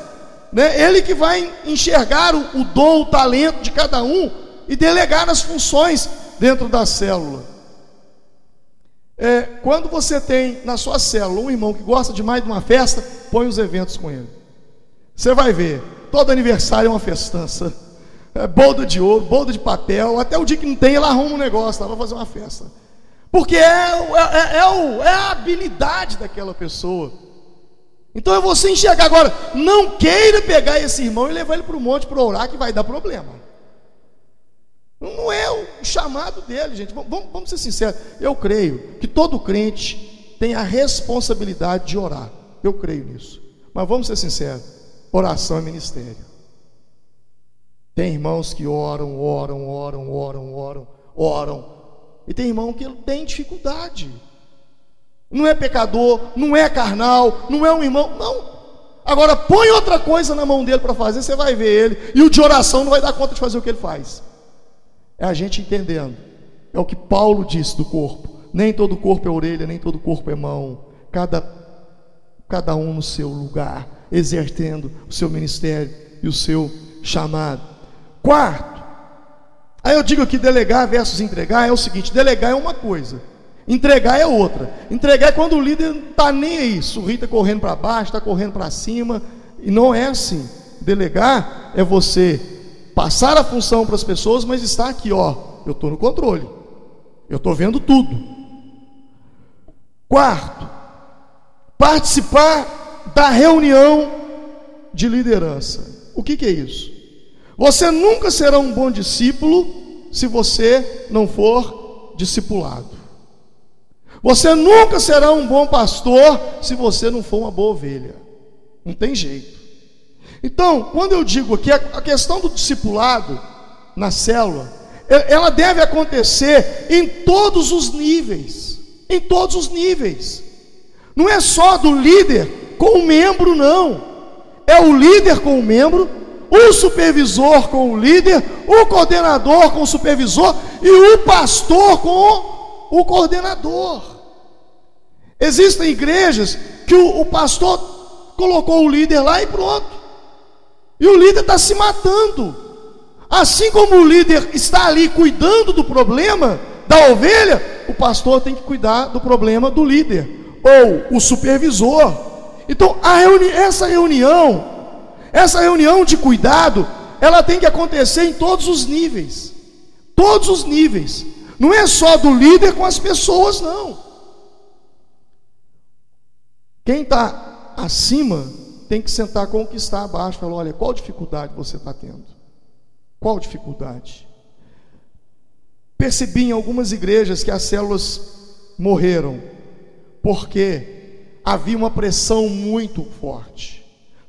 [SPEAKER 2] Né? Ele que vai enxergar o, o dom, o talento de cada um e delegar as funções dentro da célula. É, quando você tem na sua célula um irmão que gosta demais de uma festa, põe os eventos com ele. Você vai ver, todo aniversário é uma festança. É bolda de ouro, bolda de papel, até o dia que não tem, ela arruma um negócio, ela vai fazer uma festa. Porque é, é, é, é, é a habilidade daquela pessoa. Então é você enxergar agora, não queira pegar esse irmão e levar ele para o monte para orar, que vai dar problema. Não é o chamado dele, gente. Vamos, vamos ser sinceros. Eu creio que todo crente tem a responsabilidade de orar. Eu creio nisso. Mas vamos ser sinceros. Oração é ministério. Tem irmãos que oram, oram, oram, oram, oram, oram. E tem irmão que tem dificuldade. Não é pecador, não é carnal, não é um irmão, não. Agora põe outra coisa na mão dele para fazer, você vai ver ele. E o de oração não vai dar conta de fazer o que ele faz. É a gente entendendo. É o que Paulo disse do corpo. Nem todo corpo é orelha, nem todo corpo é mão. Cada, cada um no seu lugar exercendo o seu ministério e o seu chamado. Quarto, aí eu digo que delegar versus entregar é o seguinte: delegar é uma coisa, entregar é outra. Entregar é quando o líder não está nem aí, sorri está correndo para baixo, está correndo para cima, e não é assim. Delegar é você passar a função para as pessoas, mas estar aqui, ó, eu estou no controle, eu estou vendo tudo. Quarto, participar da reunião de liderança. O que, que é isso? Você nunca será um bom discípulo se você não for discipulado. Você nunca será um bom pastor se você não for uma boa ovelha. Não tem jeito. Então, quando eu digo aqui, a questão do discipulado na célula, ela deve acontecer em todos os níveis. Em todos os níveis. Não é só do líder com o membro, não. É o líder com o membro, o supervisor com o líder, o coordenador com o supervisor e o pastor com o coordenador. Existem igrejas que o, o pastor colocou o líder lá e pronto. E o líder está se matando. Assim como o líder está ali cuidando do problema da ovelha, o pastor tem que cuidar do problema do líder ou o supervisor. Então, reuni essa reunião, essa reunião de cuidado, ela tem que acontecer em todos os níveis. Todos os níveis. Não é só do líder com as pessoas, não. Quem está acima tem que sentar com o que está abaixo. Falar, olha, qual dificuldade você está tendo? Qual dificuldade? Percebi em algumas igrejas que as células morreram porque havia uma pressão muito forte.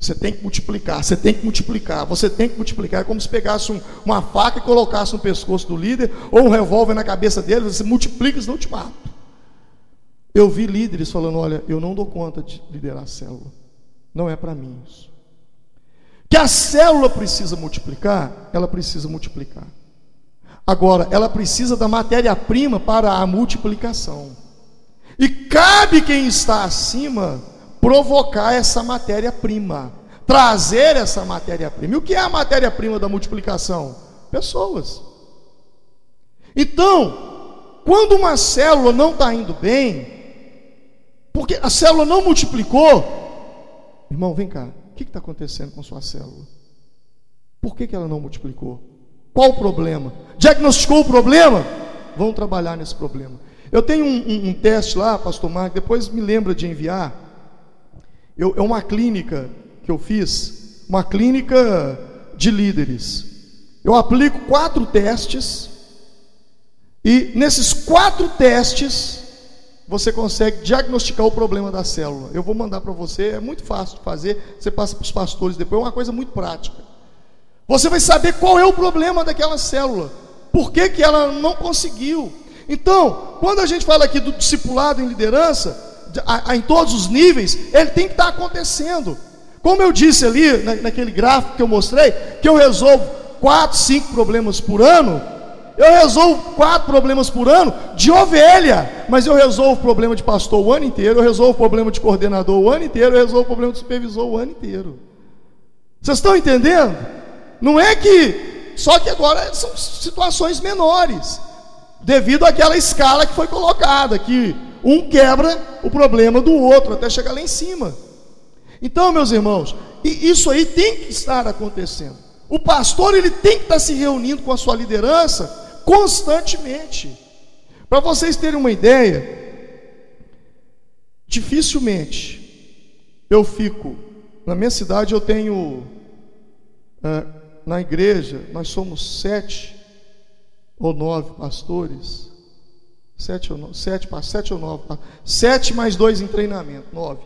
[SPEAKER 2] Você tem que multiplicar, você tem que multiplicar, você tem que multiplicar. É como se pegasse um, uma faca e colocasse no pescoço do líder, ou um revólver na cabeça dele, você multiplica, senão eu te mato. Eu vi líderes falando: olha, eu não dou conta de liderar a célula, não é para mim isso. Que a célula precisa multiplicar, ela precisa multiplicar. Agora, ela precisa da matéria-prima para a multiplicação. E cabe quem está acima provocar essa matéria-prima, trazer essa matéria-prima. E o que é a matéria-prima da multiplicação? Pessoas. Então, quando uma célula não está indo bem, porque a célula não multiplicou, irmão, vem cá, que está acontecendo com sua célula? Por que, que ela não multiplicou? Qual o problema? Diagnosticou o problema? Vamos trabalhar nesse problema. Eu tenho um, um, um teste lá, pastor Marco, depois me lembra de enviar. Eu, é uma clínica que eu fiz, uma clínica de líderes. Eu aplico quatro testes, e nesses quatro testes, você consegue diagnosticar o problema da célula. Eu vou mandar para você, é muito fácil de fazer, você passa para os pastores depois, é uma coisa muito prática. Você vai saber qual é o problema daquela célula, por que, que ela não conseguiu. Então, quando a gente fala aqui do discipulado em liderança, a, a, em todos os níveis, ele tem que estar acontecendo. Como eu disse ali, na, naquele gráfico que eu mostrei, que eu resolvo quatro, cinco problemas por ano, eu resolvo quatro problemas por ano de ovelha, mas eu resolvo o problema de pastor o ano inteiro, eu resolvo o problema de coordenador o ano inteiro, eu resolvo o problema de supervisor o ano inteiro. Vocês estão entendendo? Não é que, só que agora são situações menores, devido àquela escala que foi colocada, que um quebra o problema do outro até chegar lá em cima. Então, meus irmãos, isso aí tem que estar acontecendo. O pastor ele tem que estar se reunindo com a sua liderança constantemente. Para vocês terem uma ideia, dificilmente eu fico, na minha cidade eu tenho, é, na igreja, nós somos sete ou nove pastores, sete ou nove, sete, sete ou nove, sete mais dois em treinamento, nove.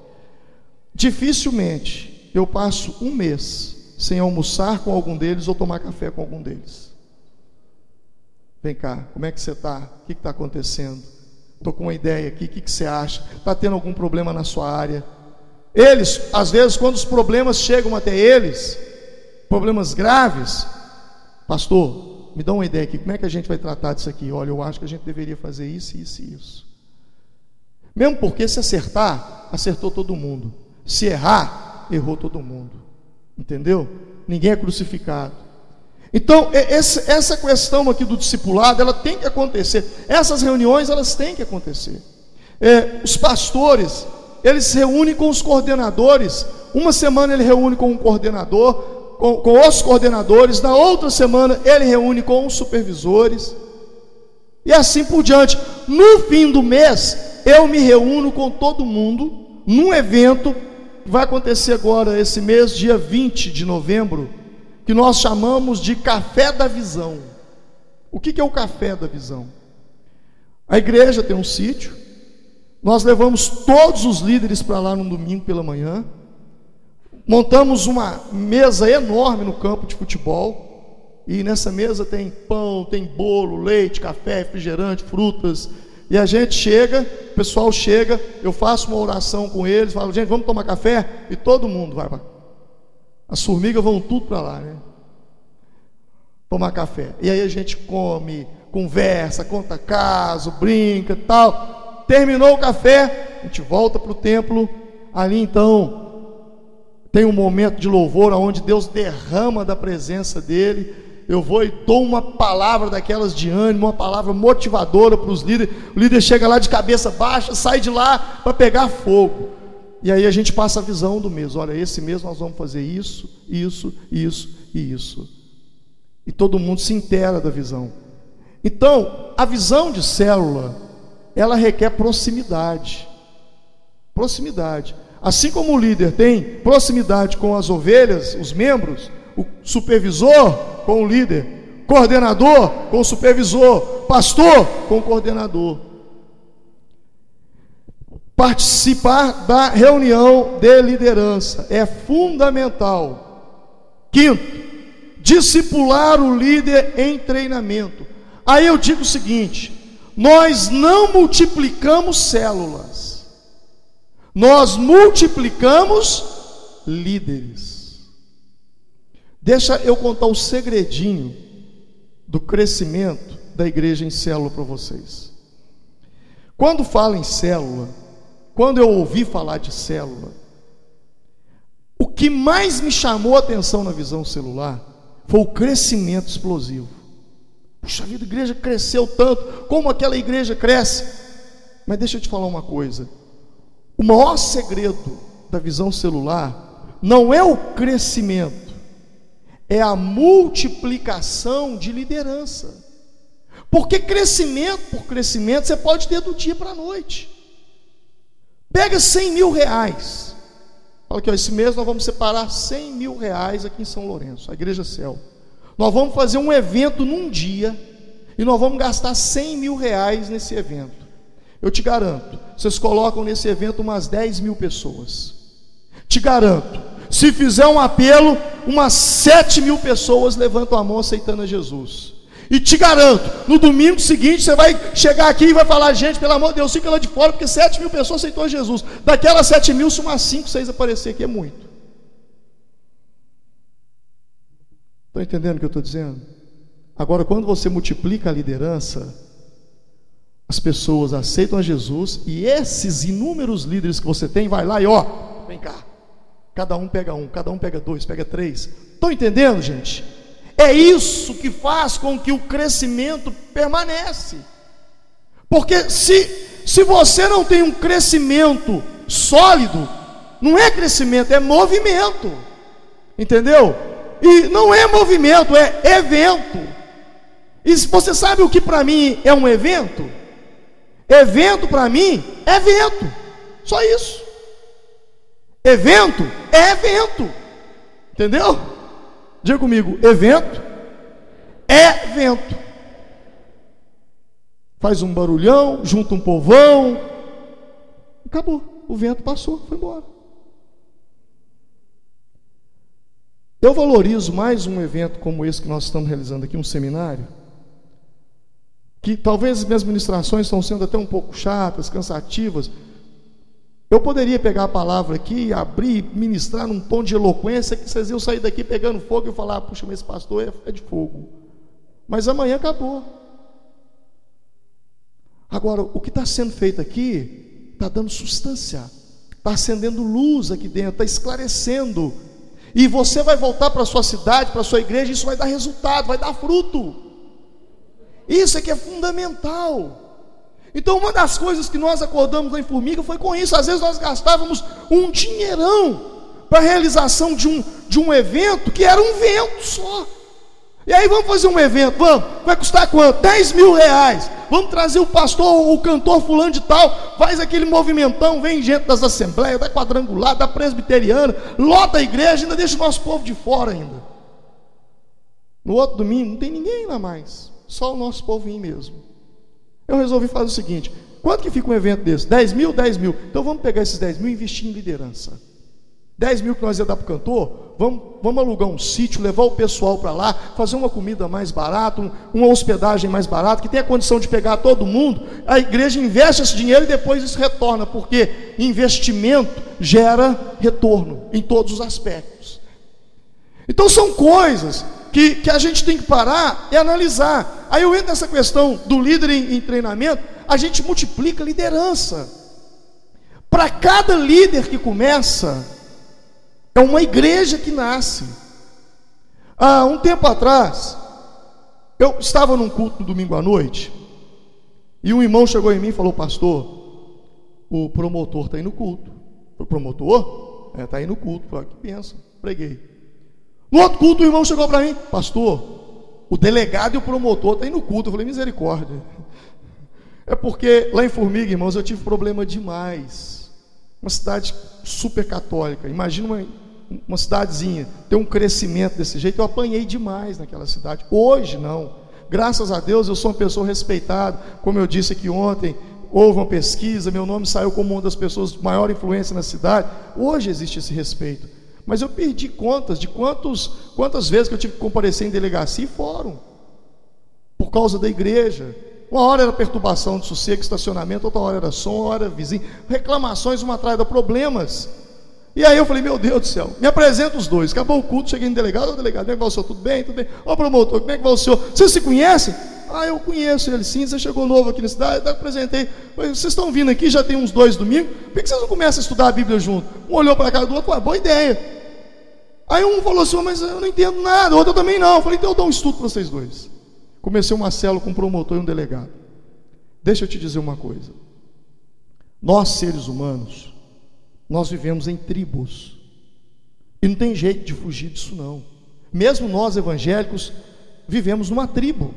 [SPEAKER 2] Dificilmente eu passo um mês sem almoçar com algum deles ou tomar café com algum deles. Vem cá, como é que você está? O que está acontecendo? Estou com uma ideia aqui, o que, que você acha? Está tendo algum problema na sua área? Eles, às vezes, quando os problemas chegam até eles, problemas graves, pastor, me dá uma ideia aqui, como é que a gente vai tratar disso aqui? Olha, eu acho que a gente deveria fazer isso, isso e isso. Mesmo porque se acertar, acertou todo mundo. Se errar, errou todo mundo. Entendeu? Ninguém é crucificado. Então, essa questão aqui do discipulado, ela tem que acontecer. Essas reuniões, elas têm que acontecer. É, os pastores, eles se reúnem com os coordenadores. Uma semana ele reúne com um coordenador, com, com os coordenadores. Na outra semana ele reúne com os supervisores. E assim por diante. No fim do mês, eu me reúno com todo mundo num evento que vai acontecer agora esse mês, dia 20 de novembro que nós chamamos de café da visão. O que é o café da visão? A igreja tem um sítio, Nós levamos todos os líderes para lá no domingo pela manhã. Montamos uma mesa enorme no campo de futebol. E nessa mesa tem pão, tem bolo, leite, café, refrigerante, frutas. E a gente chega, o pessoal chega, eu faço uma oração com eles, falo, gente, vamos tomar café? E todo mundo vai para. As formigas vão tudo para lá, né? Tomar café. E aí a gente come, conversa, conta caso, brinca tal. Terminou o café, a gente volta para o templo. Ali então tem um momento de louvor onde Deus derrama da presença dele. Eu vou e dou uma palavra daquelas de ânimo, uma palavra motivadora para os líderes. O líder chega lá de cabeça baixa, sai de lá para pegar fogo. E aí a gente passa a visão do mês. Olha, esse mês nós vamos fazer isso, isso, isso e isso. E todo mundo se intera da visão. Então, a visão de célula, ela requer proximidade. Proximidade. Assim como o líder tem proximidade com as ovelhas, os membros, o supervisor com o líder, coordenador com o supervisor, pastor com o coordenador. Participar da reunião de liderança é fundamental. Quinto, discipular o líder em treinamento. Aí eu digo o seguinte: nós não multiplicamos células, nós multiplicamos líderes. Deixa eu contar o segredinho do crescimento da igreja em célula para vocês. Quando fala em célula, quando eu ouvi falar de célula, o que mais me chamou a atenção na visão celular foi o crescimento explosivo. Puxa vida, a igreja cresceu tanto, como aquela igreja cresce. Mas deixa eu te falar uma coisa: o maior segredo da visão celular não é o crescimento, é a multiplicação de liderança. Porque crescimento por crescimento você pode ter do dia para a noite. Pega 100 mil reais. Fala que esse mês nós vamos separar 100 mil reais aqui em São Lourenço, a Igreja Céu. Nós vamos fazer um evento num dia e nós vamos gastar 100 mil reais nesse evento. Eu te garanto, vocês colocam nesse evento umas 10 mil pessoas. Te garanto, se fizer um apelo, umas 7 mil pessoas levantam a mão aceitando a Jesus. E te garanto, no domingo seguinte você vai chegar aqui e vai falar, gente, pelo amor de Deus, fica lá de fora, porque 7 mil pessoas aceitou Jesus. Daquelas 7 mil, se umas 5, 6 aparecer aqui, é muito. Estão entendendo o que eu estou dizendo? Agora, quando você multiplica a liderança, as pessoas aceitam a Jesus e esses inúmeros líderes que você tem, vai lá e ó, vem cá. Cada um pega um, cada um pega dois, pega três. Estão entendendo, gente? É isso que faz com que o crescimento permanece. Porque se, se você não tem um crescimento sólido, não é crescimento, é movimento. Entendeu? E não é movimento, é evento. E você sabe o que para mim é um evento? Evento para mim é evento. Só isso. Evento é evento. Entendeu? Diga comigo, evento é vento. Faz um barulhão, junta um povão. Acabou. O vento passou, foi embora. Eu valorizo mais um evento como esse que nós estamos realizando aqui, um seminário, que talvez as minhas ministrações estão sendo até um pouco chatas, cansativas, eu poderia pegar a palavra aqui, abrir, ministrar num tom de eloquência, que vocês iam sair daqui pegando fogo e falar: puxa, mas esse pastor é, é de fogo. Mas amanhã acabou. Agora, o que está sendo feito aqui está dando substância, está acendendo luz aqui dentro, está esclarecendo. E você vai voltar para a sua cidade, para a sua igreja, isso vai dar resultado, vai dar fruto. Isso é que é fundamental. Então, uma das coisas que nós acordamos lá em Formiga foi com isso. Às vezes nós gastávamos um dinheirão para a realização de um, de um evento que era um vento só. E aí vamos fazer um evento, vamos, vai custar quanto? 10 mil reais. Vamos trazer o pastor, o cantor fulano de tal, faz aquele movimentão, vem gente das assembleias, da quadrangular, da presbiteriana, lota a igreja, ainda deixa o nosso povo de fora ainda. No outro domingo não tem ninguém lá mais, só o nosso povo mesmo. Eu resolvi fazer o seguinte: Quanto que fica um evento desse? 10 mil? 10 mil. Então vamos pegar esses 10 mil e investir em liderança. 10 mil que nós ia dar para o cantor, vamos, vamos alugar um sítio, levar o pessoal para lá, fazer uma comida mais barata, um, uma hospedagem mais barata, que tenha condição de pegar todo mundo. A igreja investe esse dinheiro e depois isso retorna, porque investimento gera retorno em todos os aspectos. Então são coisas que, que a gente tem que parar e analisar. Aí eu entro nessa questão do líder em, em treinamento, a gente multiplica liderança. Para cada líder que começa, é uma igreja que nasce. Há um tempo atrás, eu estava num culto no domingo à noite, e um irmão chegou em mim e falou: Pastor, o promotor está aí no culto. O promotor? É, está aí no culto. Falei, que pensa? Preguei. No outro culto, o irmão chegou para mim: Pastor, o delegado e o promotor estão tá aí no culto. Eu falei: Misericórdia. É porque lá em Formiga, irmãos, eu tive problema demais. Uma cidade super católica. Imagina uma uma cidadezinha, ter um crescimento desse jeito, eu apanhei demais naquela cidade. Hoje não. Graças a Deus eu sou uma pessoa respeitada, como eu disse aqui ontem, houve uma pesquisa, meu nome saiu como uma das pessoas de maior influência na cidade. Hoje existe esse respeito. Mas eu perdi contas de quantos, quantas vezes que eu tive que comparecer em delegacia e fórum. Por causa da igreja. Uma hora era perturbação de sossego, estacionamento, outra hora era som, outra hora era vizinho. Reclamações uma atrás da problemas. E aí eu falei, meu Deus do céu, me apresenta os dois. Acabou o culto, cheguei no delegado, ô delegado, como é que vai o senhor? Tudo bem? Tudo bem? Ô promotor, como é que vai o senhor? Vocês se conhecem? Ah, eu conheço ele sim, você chegou novo aqui na cidade, eu apresentei. Vocês estão vindo aqui, já tem uns dois domingos, por que vocês não começam a estudar a Bíblia junto? Um olhou para a cara do outro, boa ideia. Aí um falou assim, mas eu não entendo nada, o outro também não. Eu falei, então eu dou um estudo para vocês dois. Comecei uma célula com um promotor e um delegado. Deixa eu te dizer uma coisa. Nós, seres humanos, nós vivemos em tribos. E não tem jeito de fugir disso, não. Mesmo nós evangélicos vivemos numa tribo.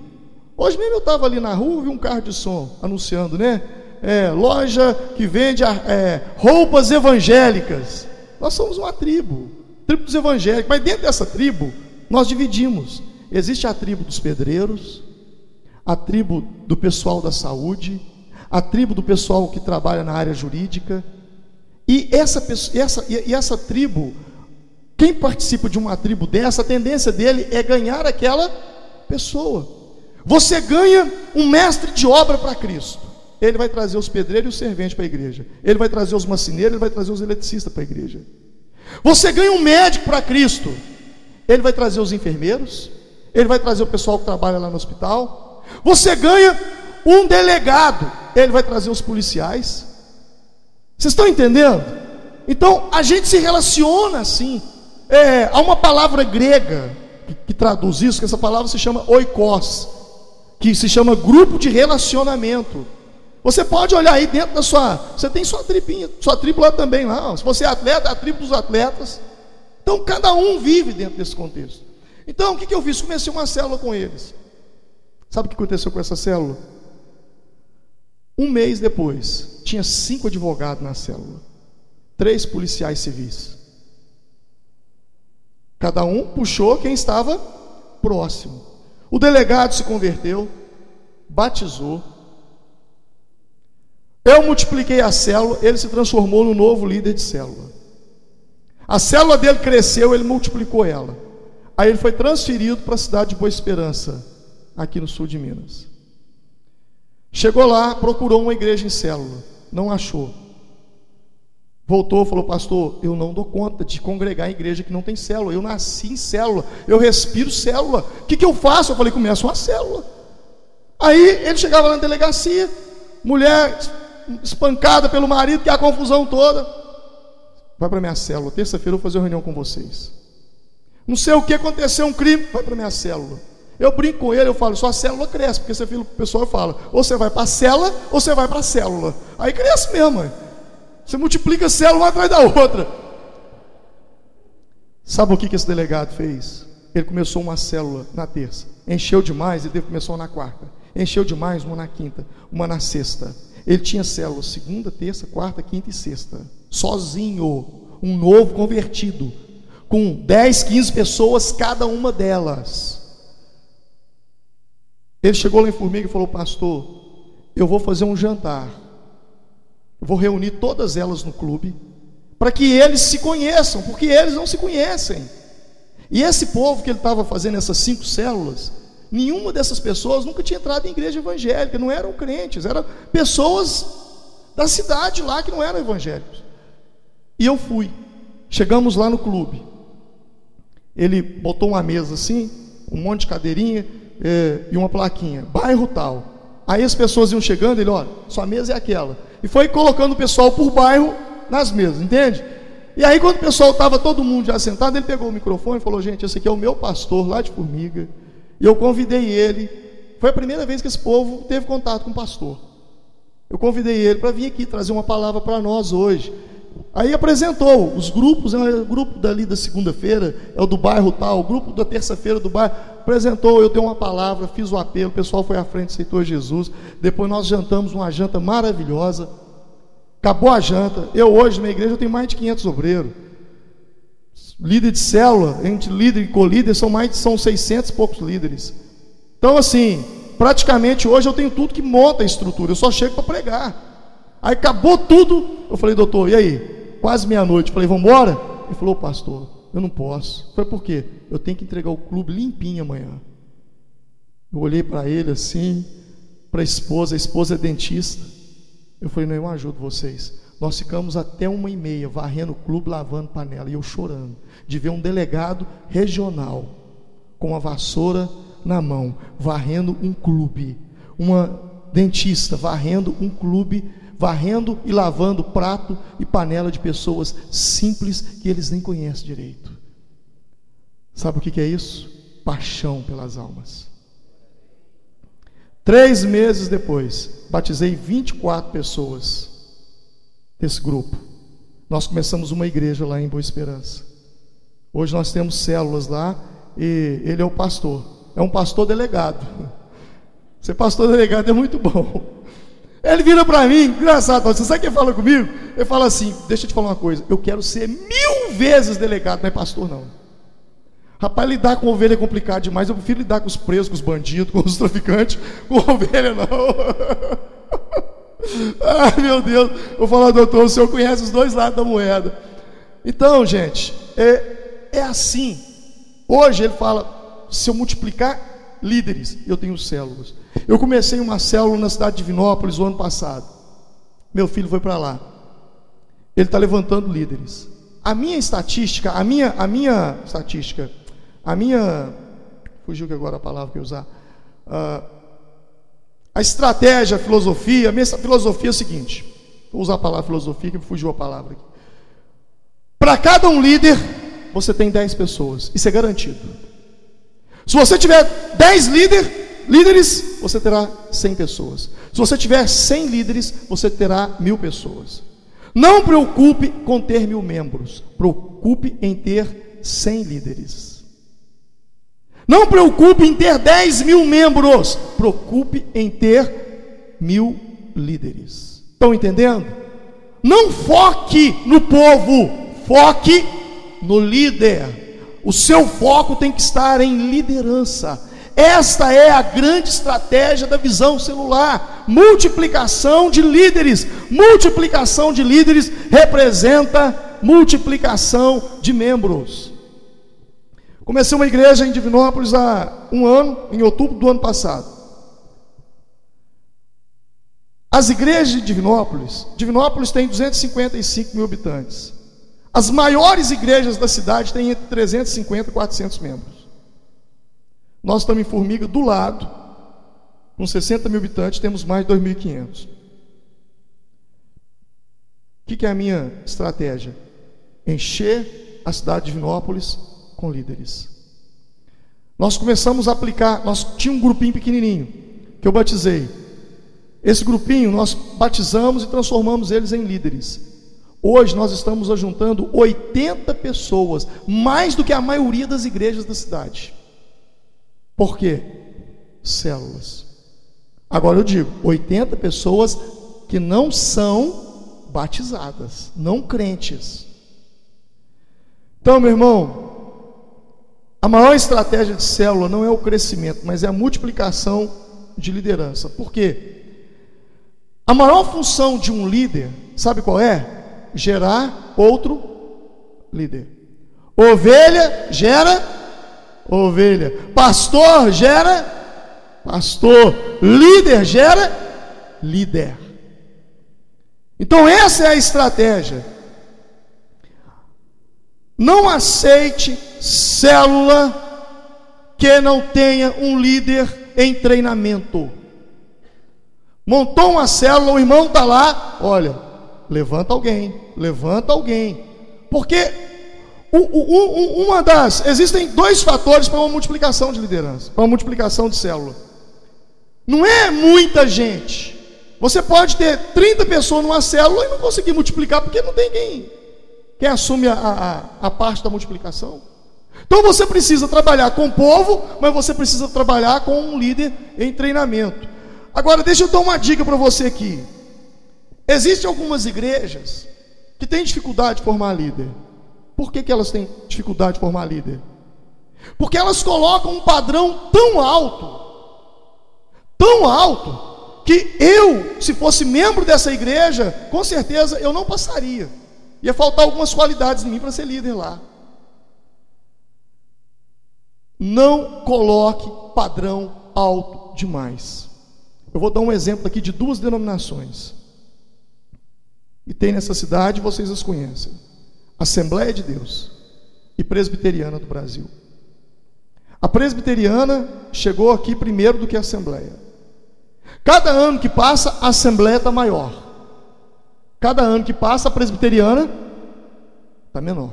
[SPEAKER 2] Hoje mesmo eu estava ali na rua, vi um carro de som anunciando, né? É, loja que vende é, roupas evangélicas. Nós somos uma tribo, tribo dos evangélicos. Mas dentro dessa tribo, nós dividimos. Existe a tribo dos pedreiros, a tribo do pessoal da saúde, a tribo do pessoal que trabalha na área jurídica. E essa, essa, e essa tribo quem participa de uma tribo dessa, a tendência dele é ganhar aquela pessoa. Você ganha um mestre de obra para Cristo. Ele vai trazer os pedreiros e os serventes para a igreja. Ele vai trazer os macineiros, ele vai trazer os eletricistas para a igreja. Você ganha um médico para Cristo. Ele vai trazer os enfermeiros, ele vai trazer o pessoal que trabalha lá no hospital. Você ganha um delegado, ele vai trazer os policiais. Vocês estão entendendo? Então a gente se relaciona assim. É, há uma palavra grega que, que, traduz isso, que essa palavra se chama oikos, que se chama grupo de relacionamento. Você pode olhar aí dentro da sua, você tem sua tribinha, sua tribo lá também lá. Se você é atleta, a tribo dos atletas. Então cada um vive dentro desse contexto. Então o que, que eu fiz? Comecei uma célula com eles. Sabe o que aconteceu com essa célula? Um mês depois, tinha cinco advogados na célula, três policiais civis. Cada um puxou quem estava próximo. O delegado se converteu, batizou. Eu multipliquei a célula, ele se transformou no novo líder de célula. A célula dele cresceu, ele multiplicou ela. Aí ele foi transferido para a cidade de Boa Esperança, aqui no sul de Minas. Chegou lá, procurou uma igreja em célula, não achou. Voltou, falou, pastor, eu não dou conta de congregar em igreja que não tem célula. Eu nasci em célula, eu respiro célula. O que, que eu faço? Eu falei, começa uma célula. Aí ele chegava lá na delegacia, mulher espancada pelo marido, que é a confusão toda. Vai para minha célula, terça-feira eu vou fazer uma reunião com vocês. Não sei o que aconteceu, um crime, vai para minha célula. Eu brinco com ele, eu falo, sua célula cresce, porque você o pessoal fala, ou você vai para a célula, ou você vai para a célula. Aí cresce mesmo. Você multiplica a célula uma atrás da outra. Sabe o que, que esse delegado fez? Ele começou uma célula na terça, encheu demais, ele começou na quarta, encheu demais, uma na quinta, uma na sexta. Ele tinha célula segunda, terça, quarta, quinta e sexta, sozinho, um novo convertido, com 10, 15 pessoas, cada uma delas. Ele chegou lá em Formiga e falou: Pastor, eu vou fazer um jantar Eu vou reunir todas elas no clube, para que eles se conheçam, porque eles não se conhecem. E esse povo que ele estava fazendo essas cinco células, nenhuma dessas pessoas nunca tinha entrado em igreja evangélica, não eram crentes, eram pessoas da cidade lá que não eram evangélicos. E eu fui. Chegamos lá no clube. Ele botou uma mesa assim, um monte de cadeirinha é, e uma plaquinha, bairro tal. Aí as pessoas iam chegando, ele, olha, sua mesa é aquela. E foi colocando o pessoal por bairro nas mesas, entende? E aí, quando o pessoal estava todo mundo já sentado, ele pegou o microfone e falou: Gente, esse aqui é o meu pastor lá de Formiga. E eu convidei ele. Foi a primeira vez que esse povo teve contato com o pastor. Eu convidei ele para vir aqui trazer uma palavra para nós hoje. Aí apresentou os grupos, né, o grupo dali da segunda-feira é o do bairro tal, o grupo da terça-feira do bairro. Apresentou, eu dei uma palavra, fiz o apelo, o pessoal foi à frente, aceitou Jesus. Depois nós jantamos uma janta maravilhosa. Acabou a janta. Eu hoje na minha igreja eu tenho mais de 500 obreiros. Líder de célula, entre líder e colíder são mais são 600 e poucos líderes. Então assim, praticamente hoje eu tenho tudo que monta a estrutura. Eu só chego para pregar. Aí acabou tudo. Eu falei, doutor, e aí? Quase meia-noite. Falei, vamos embora? Ele falou, pastor, eu não posso. Foi por quê? Eu tenho que entregar o clube limpinho amanhã. Eu olhei para ele assim, para a esposa, a esposa é dentista. Eu falei, não, eu ajudo vocês. Nós ficamos até uma e meia varrendo o clube, lavando panela, e eu chorando, de ver um delegado regional com a vassoura na mão, varrendo um clube, uma dentista varrendo um clube, varrendo e lavando prato e panela de pessoas simples que eles nem conhecem direito. Sabe o que é isso? Paixão pelas almas. Três meses depois, batizei 24 pessoas desse grupo. Nós começamos uma igreja lá em Boa Esperança. Hoje nós temos células lá e ele é o pastor. É um pastor delegado. Ser pastor delegado é muito bom. Ele vira para mim, engraçado, você sabe quem fala comigo? Ele fala assim: Deixa eu te falar uma coisa, eu quero ser mil vezes delegado, não é pastor, não. Rapaz, lidar com ovelha é complicado demais. Eu prefiro lidar com os presos, com os bandidos, com os traficantes. Com ovelha, não. Ai, meu Deus. Vou falar, doutor, o senhor conhece os dois lados da moeda. Então, gente, é, é assim. Hoje ele fala: se eu multiplicar líderes, eu tenho células. Eu comecei uma célula na cidade de Vinópolis o ano passado. Meu filho foi para lá. Ele está levantando líderes. A minha estatística, a minha, a minha estatística, a minha. Fugiu que agora a palavra que eu usar. Uh, a estratégia, a filosofia, a minha filosofia é o seguinte: vou usar a palavra filosofia que fugiu a palavra aqui. Para cada um líder, você tem 10 pessoas, isso é garantido. Se você tiver 10 líder, líderes, você terá 100 pessoas. Se você tiver 100 líderes, você terá mil pessoas. Não preocupe com ter mil membros, preocupe em ter 100 líderes. Não preocupe em ter 10 mil membros, preocupe em ter mil líderes. Estão entendendo? Não foque no povo, foque no líder. O seu foco tem que estar em liderança. Esta é a grande estratégia da visão celular: multiplicação de líderes. Multiplicação de líderes representa multiplicação de membros. Comecei uma igreja em Divinópolis há um ano, em outubro do ano passado. As igrejas de Divinópolis, Divinópolis tem 255 mil habitantes. As maiores igrejas da cidade têm entre 350 e 400 membros. Nós estamos em Formiga do lado, com 60 mil habitantes, temos mais de 2.500. O que, é a minha estratégia? Encher a cidade de Divinópolis com líderes. Nós começamos a aplicar, nós tinha um grupinho pequenininho que eu batizei. Esse grupinho nós batizamos e transformamos eles em líderes. Hoje nós estamos ajuntando 80 pessoas, mais do que a maioria das igrejas da cidade. Por quê? Células. Agora eu digo, 80 pessoas que não são batizadas, não crentes. Então, meu irmão, a maior estratégia de célula não é o crescimento, mas é a multiplicação de liderança. Por quê? A maior função de um líder, sabe qual é? Gerar outro líder. Ovelha gera ovelha. Pastor gera pastor. Líder gera líder. Então essa é a estratégia. Não aceite célula que não tenha um líder em treinamento. Montou uma célula, o irmão está lá, olha, levanta alguém, levanta alguém. Porque uma das. Existem dois fatores para uma multiplicação de liderança, para uma multiplicação de célula. Não é muita gente. Você pode ter 30 pessoas numa célula e não conseguir multiplicar, porque não tem quem, quem assume a, a, a parte da multiplicação. Então você precisa trabalhar com o povo, mas você precisa trabalhar com um líder em treinamento. Agora, deixa eu dar uma dica para você aqui. Existem algumas igrejas que têm dificuldade de formar líder. Por que, que elas têm dificuldade de formar líder? Porque elas colocam um padrão tão alto, tão alto, que eu, se fosse membro dessa igreja, com certeza eu não passaria. Ia faltar algumas qualidades em mim para ser líder lá. Não coloque padrão alto demais. Eu vou dar um exemplo aqui de duas denominações. E tem nessa cidade, vocês as conhecem. Assembleia de Deus e Presbiteriana do Brasil. A Presbiteriana chegou aqui primeiro do que a Assembleia. Cada ano que passa, a Assembleia está maior. Cada ano que passa, a Presbiteriana está menor.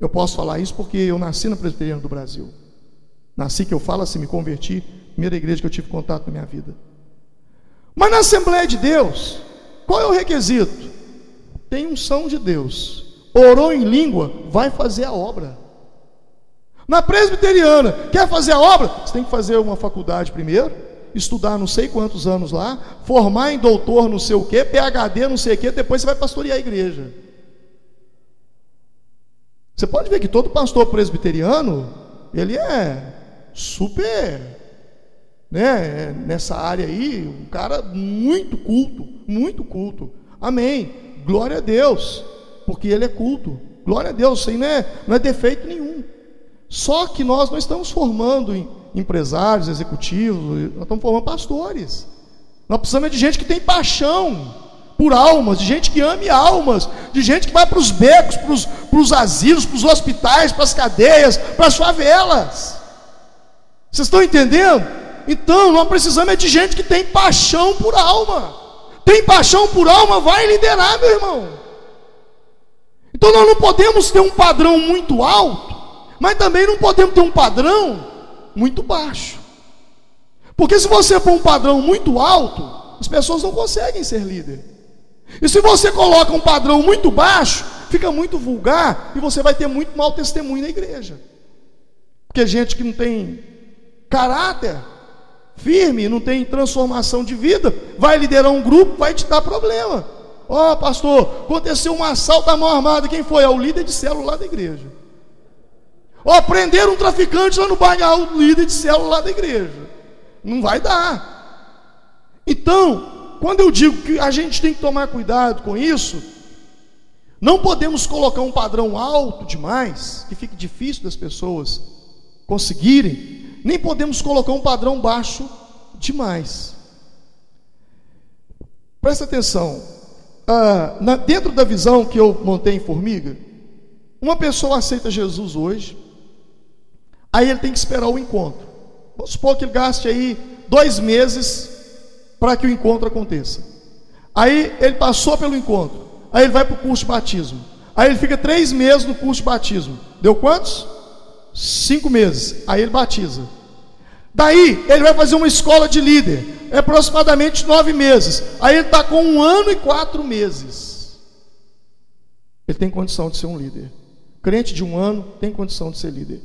[SPEAKER 2] Eu posso falar isso porque eu nasci na Presbiteriana do Brasil. Nasci que eu falo assim, me converti, primeira igreja que eu tive contato na minha vida. Mas na Assembleia de Deus, qual é o requisito? Tem unção de Deus. Orou em língua, vai fazer a obra. Na presbiteriana, quer fazer a obra? Você tem que fazer uma faculdade primeiro, estudar não sei quantos anos lá, formar em doutor não sei o que, PhD não sei o que, depois você vai pastorear a igreja. Você pode ver que todo pastor presbiteriano, ele é super, né, nessa área aí, um cara muito culto, muito culto. Amém. Glória a Deus, porque ele é culto. Glória a Deus, isso aí não é, não é defeito nenhum. Só que nós não estamos formando empresários, executivos, nós estamos formando pastores. Nós precisamos de gente que tem paixão por almas, de gente que ame almas, de gente que vai para os becos, para os asilos, para os hospitais, para as cadeias, para as favelas. Vocês estão entendendo? Então, nós precisamos é de gente que tem paixão por alma. Tem paixão por alma, vai liderar, meu irmão. Então, nós não podemos ter um padrão muito alto, mas também não podemos ter um padrão muito baixo. Porque se você for um padrão muito alto, as pessoas não conseguem ser líder. E se você coloca um padrão muito baixo, fica muito vulgar e você vai ter muito mau testemunho na igreja. Porque gente que não tem caráter firme, não tem transformação de vida, vai liderar um grupo, vai te dar problema. Ó, oh, pastor, aconteceu um assalto à mão armada, quem foi? É o líder de célula da igreja. Ó, oh, prenderam um traficante lá no bairro, é o líder de célula da igreja. Não vai dar. Então, quando eu digo que a gente tem que tomar cuidado com isso, não podemos colocar um padrão alto demais, que fique difícil das pessoas conseguirem, nem podemos colocar um padrão baixo demais. Presta atenção. Ah, na, dentro da visão que eu montei em Formiga, uma pessoa aceita Jesus hoje, aí ele tem que esperar o encontro. Vamos supor que ele gaste aí dois meses para que o encontro aconteça. Aí ele passou pelo encontro, aí ele vai para o curso de batismo. Aí ele fica três meses no curso de batismo. Deu quantos? Cinco meses. Aí ele batiza. Daí ele vai fazer uma escola de líder. É aproximadamente nove meses. Aí ele está com um ano e quatro meses. Ele tem condição de ser um líder. Crente de um ano tem condição de ser líder.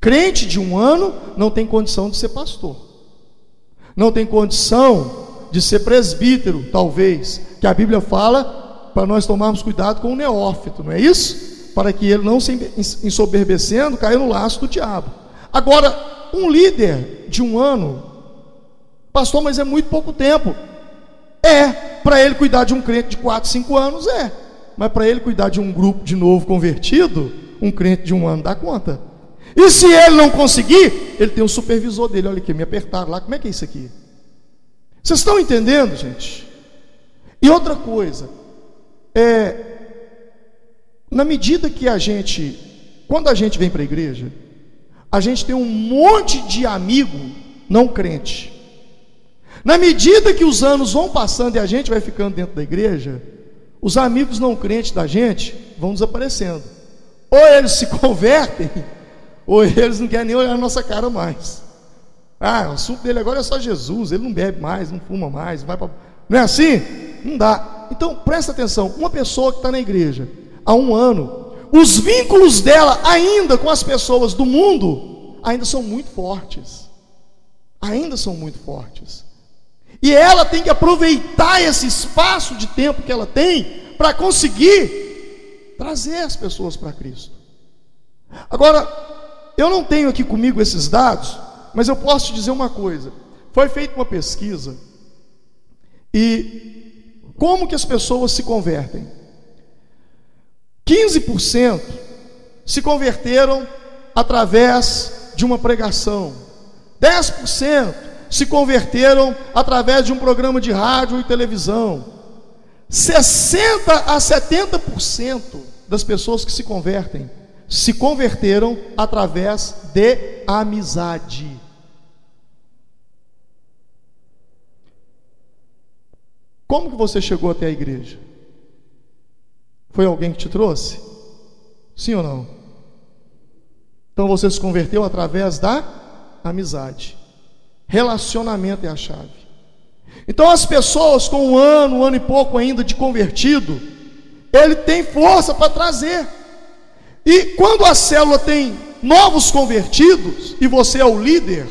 [SPEAKER 2] Crente de um ano não tem condição de ser pastor. Não tem condição de ser presbítero, talvez. Que a Bíblia fala para nós tomarmos cuidado com o neófito, não é isso? para que ele não se ensoberbecendo, caia no laço do diabo. Agora, um líder de um ano, pastor, mas é muito pouco tempo. É, para ele cuidar de um crente de 4, 5 anos, é. Mas para ele cuidar de um grupo de novo convertido, um crente de um ano dá conta. E se ele não conseguir, ele tem um supervisor dele. Olha aqui, me apertaram lá. Como é que é isso aqui? Vocês estão entendendo, gente? E outra coisa, é, na medida que a gente, quando a gente vem para a igreja, a gente tem um monte de amigo não crente. Na medida que os anos vão passando e a gente vai ficando dentro da igreja, os amigos não crentes da gente vão desaparecendo. Ou eles se convertem, ou eles não querem nem olhar na nossa cara mais. Ah, o assunto dele agora é só Jesus, ele não bebe mais, não fuma mais, vai para. Não é assim? Não dá. Então presta atenção: uma pessoa que está na igreja há um ano, os vínculos dela ainda com as pessoas do mundo ainda são muito fortes. Ainda são muito fortes. E ela tem que aproveitar esse espaço de tempo que ela tem para conseguir trazer as pessoas para Cristo. Agora, eu não tenho aqui comigo esses dados, mas eu posso te dizer uma coisa. Foi feita uma pesquisa e como que as pessoas se convertem? 15% se converteram através de uma pregação. 10% se converteram através de um programa de rádio e televisão. 60 a 70% das pessoas que se convertem se converteram através de amizade. Como que você chegou até a igreja? Foi alguém que te trouxe? Sim ou não? Então você se converteu através da amizade. Relacionamento é a chave. Então, as pessoas com um ano, um ano e pouco ainda de convertido, ele tem força para trazer. E quando a célula tem novos convertidos, e você é o líder,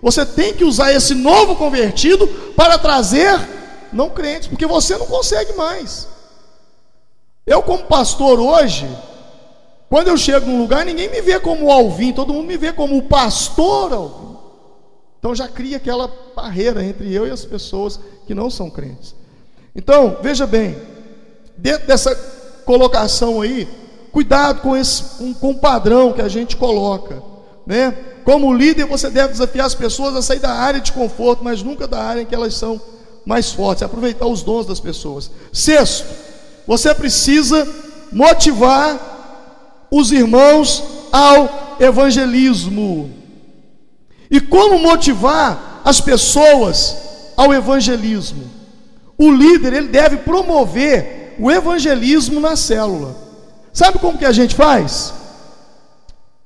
[SPEAKER 2] você tem que usar esse novo convertido para trazer não crentes, porque você não consegue mais. Eu, como pastor hoje, quando eu chego num lugar, ninguém me vê como Alvin, todo mundo me vê como o pastor Alvin. Então já cria aquela barreira entre eu e as pessoas que não são crentes. Então, veja bem, dentro dessa colocação aí, cuidado com, esse, com, com o padrão que a gente coloca. Né? Como líder, você deve desafiar as pessoas a sair da área de conforto, mas nunca da área em que elas são mais fortes, aproveitar os dons das pessoas. Sexto, você precisa motivar os irmãos ao evangelismo. E como motivar as pessoas ao evangelismo? O líder, ele deve promover o evangelismo na célula. Sabe como que a gente faz?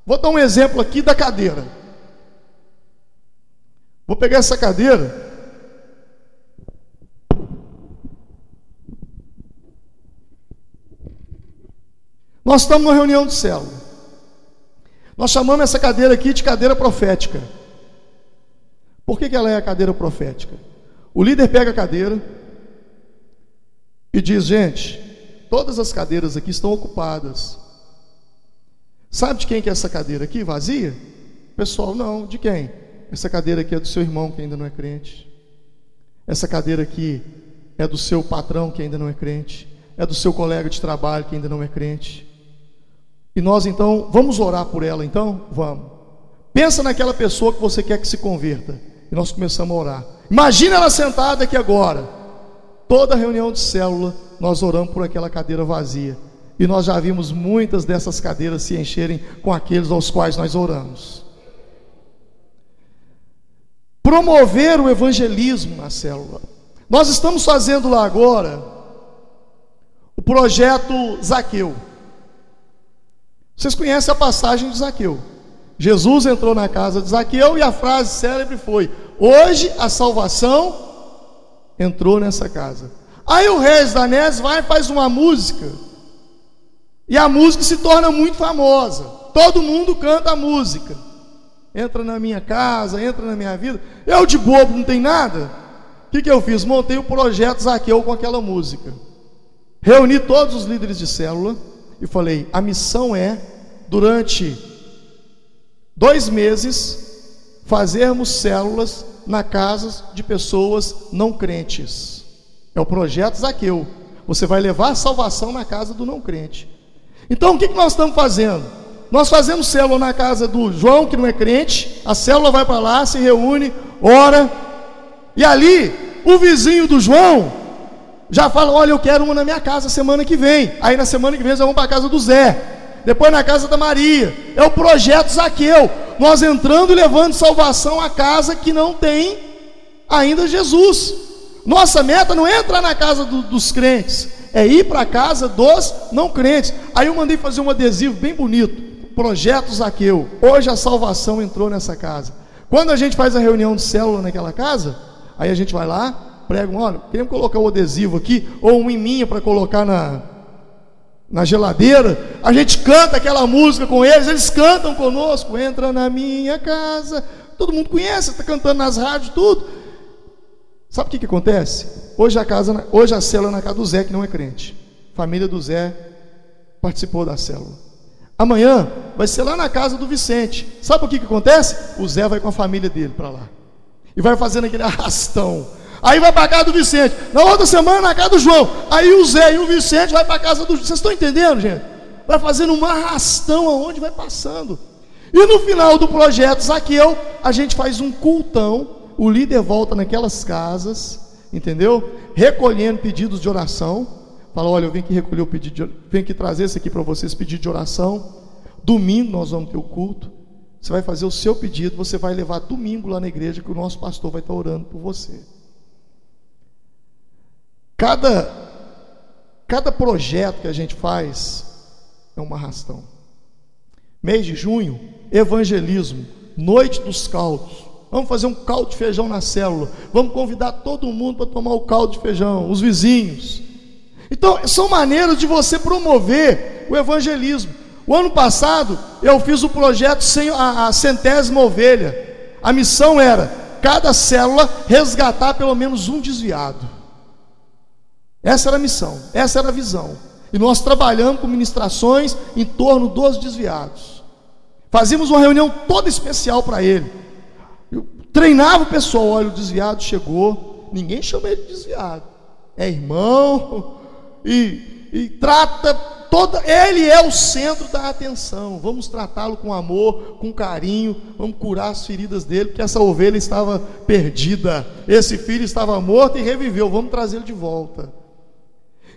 [SPEAKER 2] Vou dar um exemplo aqui da cadeira. Vou pegar essa cadeira. Nós estamos numa reunião de célula. Nós chamamos essa cadeira aqui de cadeira profética. Por que, que ela é a cadeira profética? O líder pega a cadeira e diz: gente, todas as cadeiras aqui estão ocupadas. Sabe de quem que é essa cadeira aqui, vazia? Pessoal, não, de quem? Essa cadeira aqui é do seu irmão que ainda não é crente. Essa cadeira aqui é do seu patrão que ainda não é crente. É do seu colega de trabalho que ainda não é crente. E nós então, vamos orar por ela então? Vamos. Pensa naquela pessoa que você quer que se converta. E nós começamos a orar. Imagina ela sentada aqui agora. Toda reunião de célula, nós oramos por aquela cadeira vazia. E nós já vimos muitas dessas cadeiras se encherem com aqueles aos quais nós oramos. Promover o evangelismo na célula. Nós estamos fazendo lá agora o projeto Zaqueu. Vocês conhecem a passagem de Zaqueu. Jesus entrou na casa de Zaqueu e a frase célebre foi: Hoje a salvação entrou nessa casa. Aí o Regis Danés vai e faz uma música. E a música se torna muito famosa. Todo mundo canta a música. Entra na minha casa, entra na minha vida. Eu de bobo não tem nada. O que, que eu fiz? Montei o projeto Zaqueu com aquela música. Reuni todos os líderes de célula e falei: a missão é, durante dois meses, fazermos células na casa de pessoas não crentes. É o projeto Zaqueu. Você vai levar a salvação na casa do não crente. Então, o que, nós estamos fazendo? Nós fazemos célula na casa do João, que não é crente. A célula vai para lá, se reúne, ora. E ali, o vizinho do João já fala: Olha, eu quero uma na minha casa semana que vem. Aí na semana que vem, nós vamos para a casa do Zé. Depois na casa da Maria. É o projeto Zaqueu. Nós entrando e levando salvação à casa que não tem ainda Jesus. Nossa meta não é entrar na casa do, dos crentes, é ir para a casa dos não crentes. Aí eu mandei fazer um adesivo bem bonito. Projeto Zaqueu. Hoje a salvação entrou nessa casa. Quando a gente faz a reunião de célula naquela casa, aí a gente vai lá, prega, olha, queremos colocar o adesivo aqui, ou um em para colocar na, na geladeira, a gente canta aquela música com eles, eles cantam conosco, entra na minha casa, todo mundo conhece, está cantando nas rádios, tudo. Sabe o que, que acontece? Hoje a casa, hoje a célula na casa do Zé, que não é crente. Família do Zé participou da célula. Amanhã vai ser lá na casa do Vicente. Sabe o que, que acontece? O Zé vai com a família dele para lá. E vai fazendo aquele arrastão. Aí vai para casa do Vicente. Na outra semana, na casa do João. Aí o Zé e o Vicente vai para casa do. Vocês estão entendendo, gente? Vai fazendo um arrastão aonde vai passando. E no final do projeto Zaqueu, a gente faz um cultão o líder volta naquelas casas, entendeu? Recolhendo pedidos de oração. Fala, olha, eu venho aqui recolher o pedido, de, venho aqui trazer isso aqui para vocês, pedido de oração. Domingo nós vamos ter o culto. Você vai fazer o seu pedido, você vai levar domingo lá na igreja que o nosso pastor vai estar orando por você. Cada cada projeto que a gente faz é uma arrastão. Mês de junho, evangelismo, noite dos caldos. Vamos fazer um caldo de feijão na célula. Vamos convidar todo mundo para tomar o caldo de feijão, os vizinhos. Então, são maneiras de você promover o evangelismo. O ano passado, eu fiz o projeto sem a, a centésima ovelha. A missão era cada célula resgatar pelo menos um desviado. Essa era a missão, essa era a visão. E nós trabalhamos com ministrações em torno dos desviados. Fazíamos uma reunião toda especial para ele. Treinava o pessoal, olha, o desviado chegou, ninguém chama ele de desviado, é irmão, e, e trata toda, ele é o centro da atenção. Vamos tratá-lo com amor, com carinho, vamos curar as feridas dele, porque essa ovelha estava perdida, esse filho estava morto e reviveu, vamos trazê-lo de volta.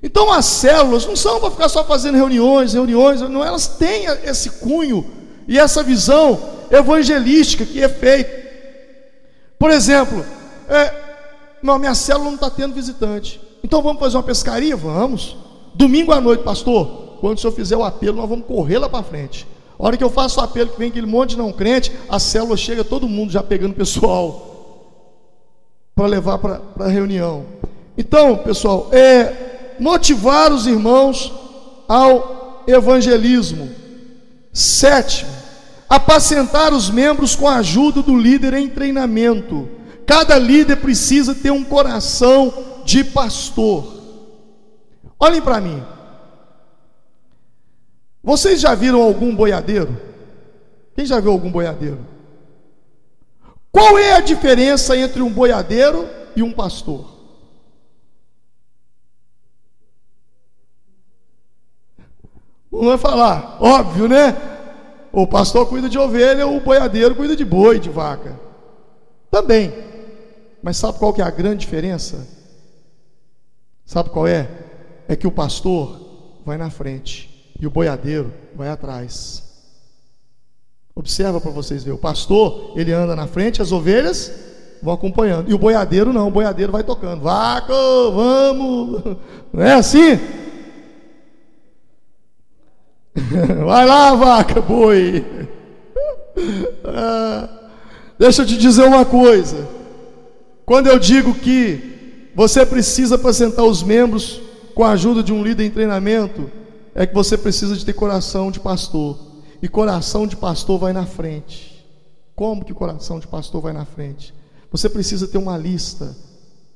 [SPEAKER 2] Então as células não são para ficar só fazendo reuniões, reuniões, não, elas têm esse cunho e essa visão evangelística que é feita. Por exemplo, é, não, minha célula não está tendo visitante. Então vamos fazer uma pescaria? Vamos. Domingo à noite, pastor, quando o senhor fizer o apelo, nós vamos correr lá para frente. A hora que eu faço o apelo, que vem aquele monte de não crente, a célula chega todo mundo já pegando pessoal para levar para a reunião. Então, pessoal, é motivar os irmãos ao evangelismo. Sétimo, apacentar os membros com a ajuda do líder em treinamento. Cada líder precisa ter um coração de pastor. Olhem para mim. Vocês já viram algum boiadeiro? Quem já viu algum boiadeiro? Qual é a diferença entre um boiadeiro e um pastor? Não vai falar, óbvio, né? O pastor cuida de ovelha, o boiadeiro cuida de boi, de vaca. Também. Mas sabe qual que é a grande diferença? Sabe qual é? É que o pastor vai na frente e o boiadeiro vai atrás. Observa para vocês verem. O pastor, ele anda na frente, as ovelhas vão acompanhando. E o boiadeiro não, o boiadeiro vai tocando. Vaca, vamos! Não é assim? Vai lá, vaca, boi. Ah, deixa eu te dizer uma coisa. Quando eu digo que você precisa apresentar os membros com a ajuda de um líder em treinamento, é que você precisa de ter coração de pastor. E coração de pastor vai na frente. Como que coração de pastor vai na frente? Você precisa ter uma lista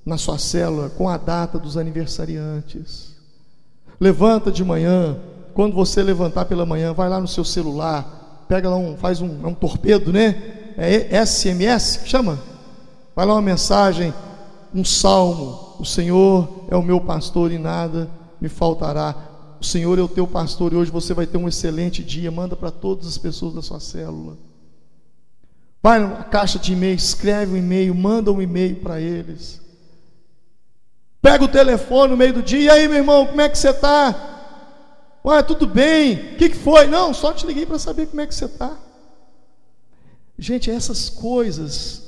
[SPEAKER 2] na sua célula com a data dos aniversariantes. Levanta de manhã, quando você levantar pela manhã, vai lá no seu celular, pega lá um, faz um, é um torpedo, né? É SMS, chama? Vai lá uma mensagem, um salmo, o Senhor é o meu pastor e nada me faltará. O Senhor é o teu pastor e hoje você vai ter um excelente dia. Manda para todas as pessoas da sua célula. Vai na caixa de e-mail, escreve um e-mail, manda um e-mail para eles. Pega o telefone no meio do dia, e aí, meu irmão, como é que você está? Ué, tudo bem? O que, que foi? Não, só te liguei para saber como é que você está. Gente, essas coisas,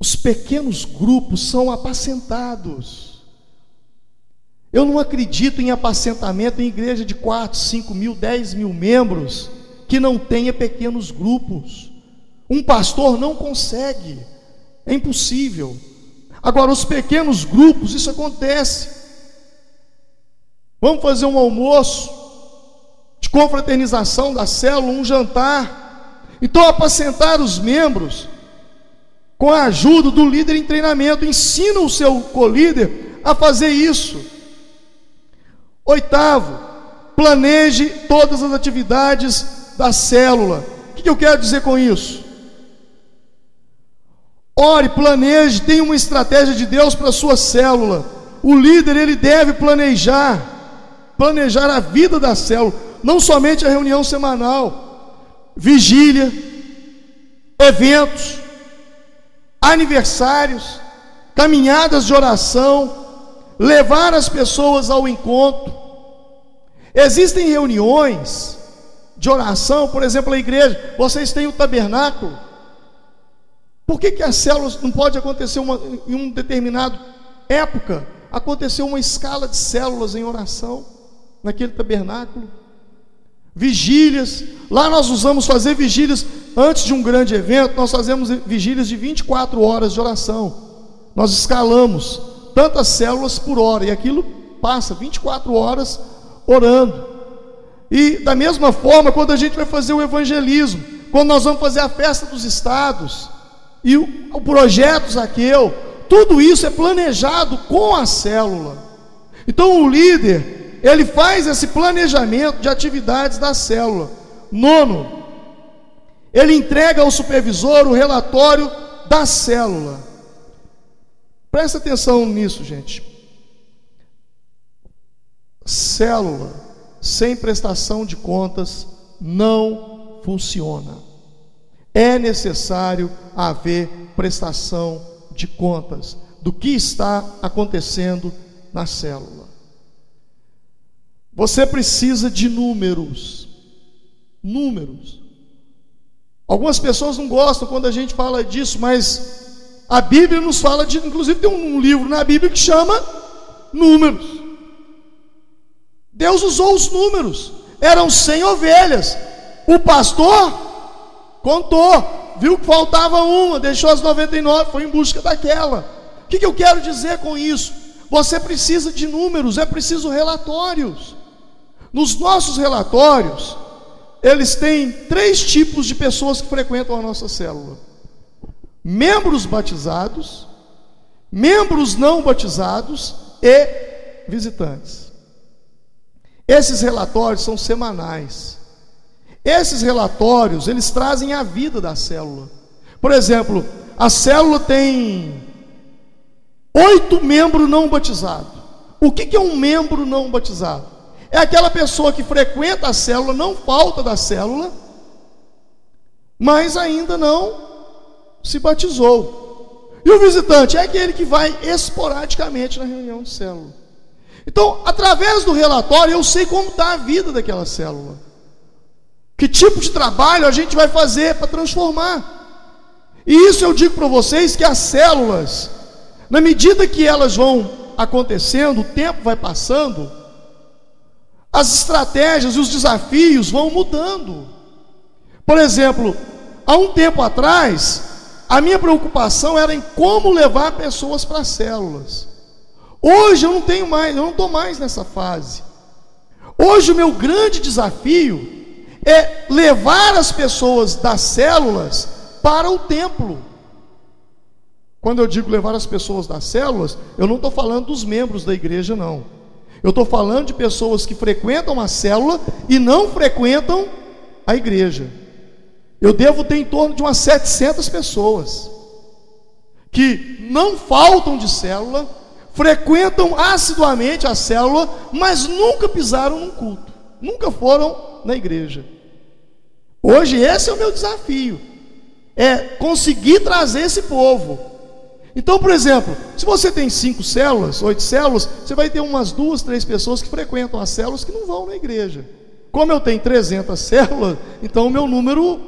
[SPEAKER 2] os pequenos grupos são apacentados. Eu não acredito em apacentamento em igreja de 4, 5 mil, 10 mil membros que não tenha pequenos grupos. Um pastor não consegue, é impossível. Agora, os pequenos grupos, isso acontece. Vamos fazer um almoço de confraternização da célula, um jantar. Então, apacentar os membros com a ajuda do líder em treinamento, ensina o seu colíder a fazer isso. Oitavo, planeje todas as atividades da célula. O que eu quero dizer com isso? Ore, planeje, tenha uma estratégia de Deus para a sua célula. O líder, ele deve planejar, planejar a vida da célula, não somente a reunião semanal, vigília, eventos, aniversários, caminhadas de oração, levar as pessoas ao encontro. Existem reuniões de oração, por exemplo, a igreja, vocês têm o tabernáculo. Por que, que as células não pode acontecer uma, em um determinado época? Aconteceu uma escala de células em oração naquele tabernáculo. Vigílias, lá nós usamos fazer vigílias antes de um grande evento, nós fazemos vigílias de 24 horas de oração. Nós escalamos tantas células por hora e aquilo passa 24 horas orando. E da mesma forma, quando a gente vai fazer o evangelismo, quando nós vamos fazer a festa dos estados, e o, projeto Zaqueu, tudo isso é planejado com a célula. Então o líder, ele faz esse planejamento de atividades da célula. Nono, ele entrega ao supervisor o relatório da célula. Presta atenção nisso, gente. Célula sem prestação de contas não funciona é necessário haver prestação de contas do que está acontecendo na célula. Você precisa de números. Números. Algumas pessoas não gostam quando a gente fala disso, mas a Bíblia nos fala de, inclusive tem um livro na Bíblia que chama números. Deus usou os números. Eram 100 ovelhas. O pastor contou, viu que faltava uma, deixou as 99, foi em busca daquela. O que, que eu quero dizer com isso? Você precisa de números, é preciso relatórios. Nos nossos relatórios, eles têm três tipos de pessoas que frequentam a nossa célula: membros batizados, membros não batizados e visitantes. Esses relatórios são semanais. Esses relatórios, eles trazem a vida da célula. Por exemplo, a célula tem oito membros não batizados. O que é um membro não batizado? É aquela pessoa que frequenta a célula, não falta da célula, mas ainda não se batizou. E o visitante é aquele que vai esporadicamente na reunião de célula. Então, através do relatório, eu sei como está a vida daquela célula. Que tipo de trabalho a gente vai fazer para transformar? E isso eu digo para vocês que as células, na medida que elas vão acontecendo, o tempo vai passando, as estratégias e os desafios vão mudando. Por exemplo, há um tempo atrás, a minha preocupação era em como levar pessoas para as células. Hoje eu não tenho mais, eu não estou mais nessa fase. Hoje o meu grande desafio é levar as pessoas das células para o templo. Quando eu digo levar as pessoas das células, eu não estou falando dos membros da igreja, não. Eu estou falando de pessoas que frequentam a célula e não frequentam a igreja. Eu devo ter em torno de umas 700 pessoas que não faltam de célula, frequentam assiduamente a célula, mas nunca pisaram num culto, nunca foram na igreja. Hoje esse é o meu desafio, é conseguir trazer esse povo. Então, por exemplo, se você tem cinco células, oito células, você vai ter umas duas, três pessoas que frequentam as células que não vão na igreja. Como eu tenho 300 células, então o meu número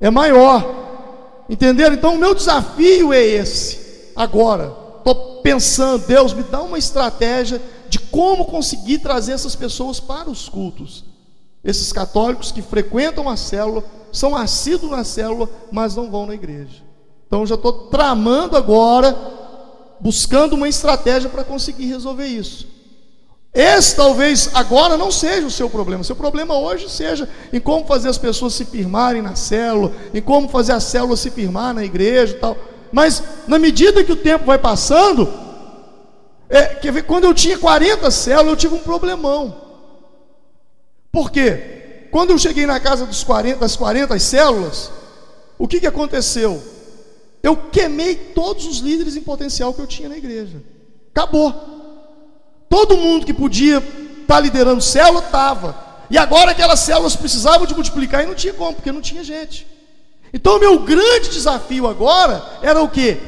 [SPEAKER 2] é maior. Entenderam? Então o meu desafio é esse. Agora, estou pensando, Deus me dá uma estratégia de como conseguir trazer essas pessoas para os cultos. Esses católicos que frequentam a célula, são assíduos na célula, mas não vão na igreja. Então já estou tramando agora, buscando uma estratégia para conseguir resolver isso. Esse talvez agora não seja o seu problema. Seu problema hoje seja em como fazer as pessoas se firmarem na célula, em como fazer a célula se firmar na igreja e tal. Mas na medida que o tempo vai passando, é, quer ver, quando eu tinha 40 células, eu tive um problemão. Por quê? Quando eu cheguei na casa dos 40, das 40 células, o que, que aconteceu? Eu queimei todos os líderes em potencial que eu tinha na igreja. Acabou. Todo mundo que podia estar tá liderando célula estava. E agora aquelas células precisavam de multiplicar e não tinha como, porque não tinha gente. Então o meu grande desafio agora era o que?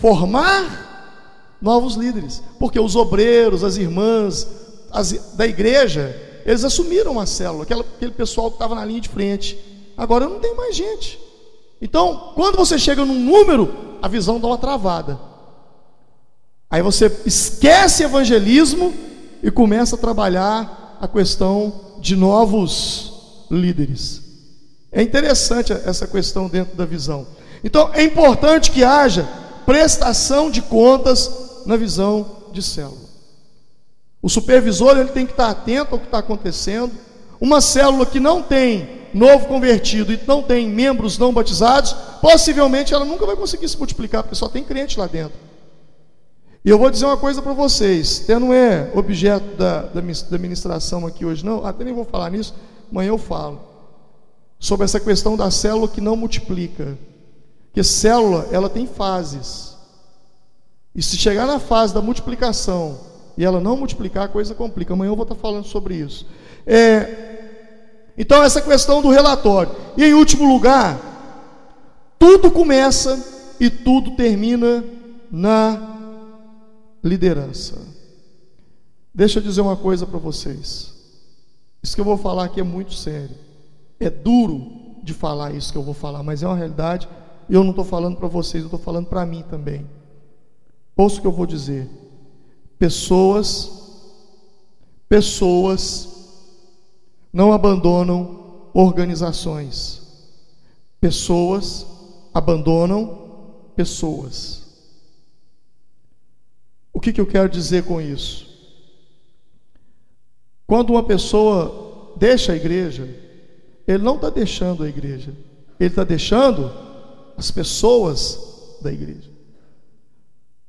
[SPEAKER 2] Formar novos líderes. Porque os obreiros, as irmãs as, da igreja, eles assumiram a célula, aquela, aquele pessoal que estava na linha de frente. Agora não tem mais gente. Então, quando você chega num número, a visão dá uma travada. Aí você esquece evangelismo e começa a trabalhar a questão de novos líderes. É interessante essa questão dentro da visão. Então é importante que haja prestação de contas na visão de célula. O supervisor ele tem que estar atento ao que está acontecendo. Uma célula que não tem novo convertido e não tem membros não batizados, possivelmente ela nunca vai conseguir se multiplicar, porque só tem crente lá dentro. E eu vou dizer uma coisa para vocês, até não é objeto da, da, da ministração aqui hoje, não, até nem vou falar nisso, amanhã eu falo. Sobre essa questão da célula que não multiplica. Porque célula, ela tem fases. E se chegar na fase da multiplicação e ela não multiplicar, a coisa complica. Amanhã eu vou estar falando sobre isso. É, então, essa questão do relatório. E em último lugar, tudo começa e tudo termina na liderança. Deixa eu dizer uma coisa para vocês. Isso que eu vou falar aqui é muito sério. É duro de falar isso que eu vou falar, mas é uma realidade. E eu não estou falando para vocês, eu estou falando para mim também. Ouça o que eu vou dizer. Pessoas, pessoas não abandonam organizações. Pessoas abandonam pessoas. O que, que eu quero dizer com isso? Quando uma pessoa deixa a igreja, ele não está deixando a igreja, ele está deixando as pessoas da igreja.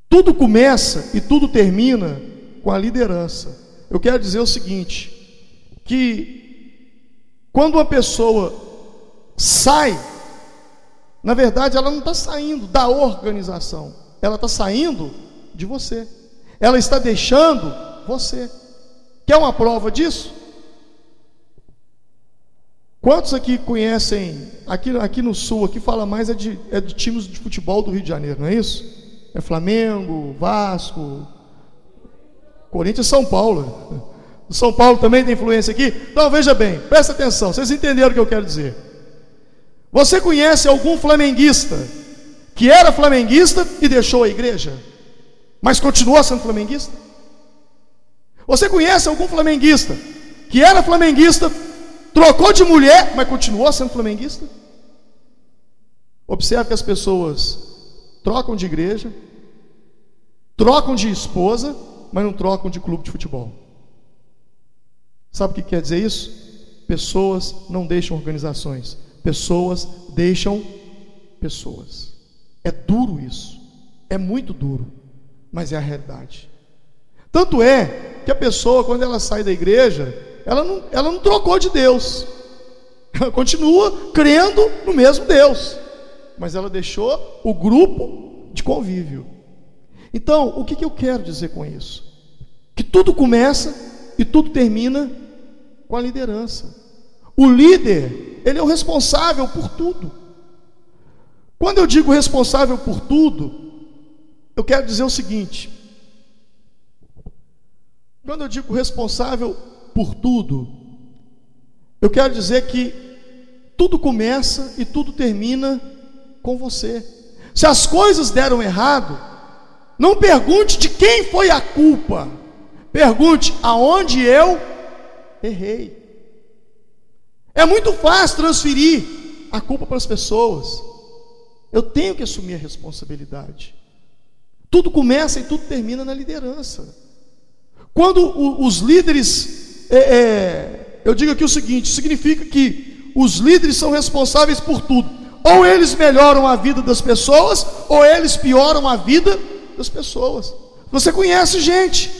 [SPEAKER 2] Tudo começa e tudo termina com a liderança. Eu quero dizer o seguinte: que quando uma pessoa sai, na verdade ela não está saindo da organização, ela está saindo de você ela está deixando você. Quer uma prova disso? Quantos aqui conhecem, aqui, aqui no sul, aqui fala mais é de, é de times de futebol do Rio de Janeiro, não é isso? É Flamengo, Vasco, Corinthians São Paulo. O São Paulo também tem influência aqui? Então veja bem, presta atenção, vocês entenderam o que eu quero dizer. Você conhece algum flamenguista que era flamenguista e deixou a igreja? mas continua sendo flamenguista? Você conhece algum flamenguista que era flamenguista, trocou de mulher, mas continuou sendo flamenguista? Observe que as pessoas trocam de igreja, trocam de esposa, mas não trocam de clube de futebol. Sabe o que quer dizer isso? Pessoas não deixam organizações, pessoas deixam pessoas. É duro isso, é muito duro mas é a realidade. Tanto é que a pessoa, quando ela sai da igreja, ela não, ela não trocou de Deus, ela continua crendo no mesmo Deus, mas ela deixou o grupo de convívio. Então, o que, que eu quero dizer com isso? Que tudo começa e tudo termina com a liderança. O líder, ele é o responsável por tudo. Quando eu digo responsável por tudo, eu quero dizer o seguinte: quando eu digo responsável por tudo, eu quero dizer que tudo começa e tudo termina com você. Se as coisas deram errado, não pergunte de quem foi a culpa, pergunte aonde eu errei. É muito fácil transferir a culpa para as pessoas. Eu tenho que assumir a responsabilidade. Tudo começa e tudo termina na liderança. Quando o, os líderes, é, é, eu digo aqui o seguinte: significa que os líderes são responsáveis por tudo. Ou eles melhoram a vida das pessoas, ou eles pioram a vida das pessoas. Você conhece gente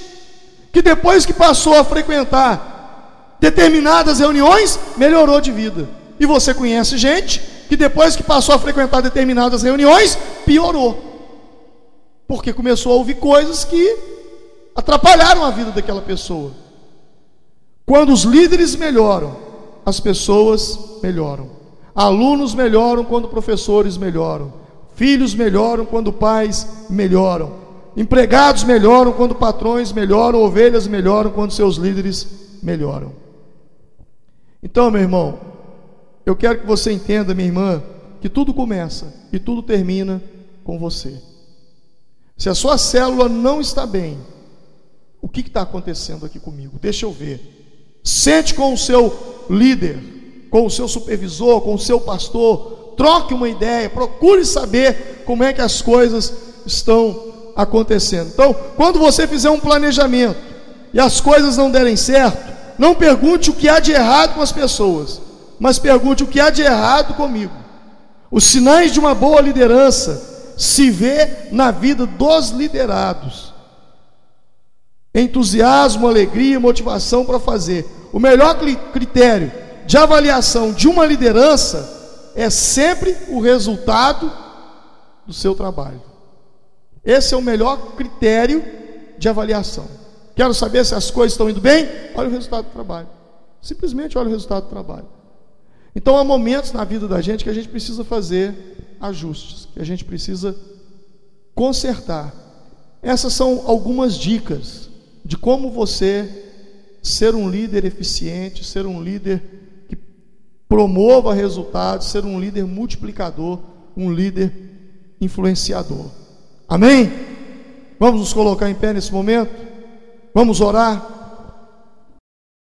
[SPEAKER 2] que depois que passou a frequentar determinadas reuniões, melhorou de vida. E você conhece gente que depois que passou a frequentar determinadas reuniões, piorou. Porque começou a ouvir coisas que atrapalharam a vida daquela pessoa. Quando os líderes melhoram, as pessoas melhoram. Alunos melhoram quando professores melhoram. Filhos melhoram quando pais melhoram. Empregados melhoram quando patrões melhoram. Ovelhas melhoram quando seus líderes melhoram. Então, meu irmão, eu quero que você entenda, minha irmã, que tudo começa e tudo termina com você. Se a sua célula não está bem, o que está acontecendo aqui comigo? Deixa eu ver. Sente com o seu líder, com o seu supervisor, com o seu pastor, troque uma ideia, procure saber como é que as coisas estão acontecendo. Então, quando você fizer um planejamento e as coisas não derem certo, não pergunte o que há de errado com as pessoas, mas pergunte o que há de errado comigo. Os sinais de uma boa liderança se vê na vida dos liderados entusiasmo, alegria, motivação para fazer. O melhor critério de avaliação de uma liderança é sempre o resultado do seu trabalho. Esse é o melhor critério de avaliação. Quero saber se as coisas estão indo bem? Olha o resultado do trabalho. Simplesmente olha o resultado do trabalho. Então há momentos na vida da gente que a gente precisa fazer ajustes, que a gente precisa consertar. Essas são algumas dicas de como você ser um líder eficiente, ser um líder que promova resultados, ser um líder multiplicador, um líder influenciador. Amém? Vamos nos colocar em pé nesse momento? Vamos orar?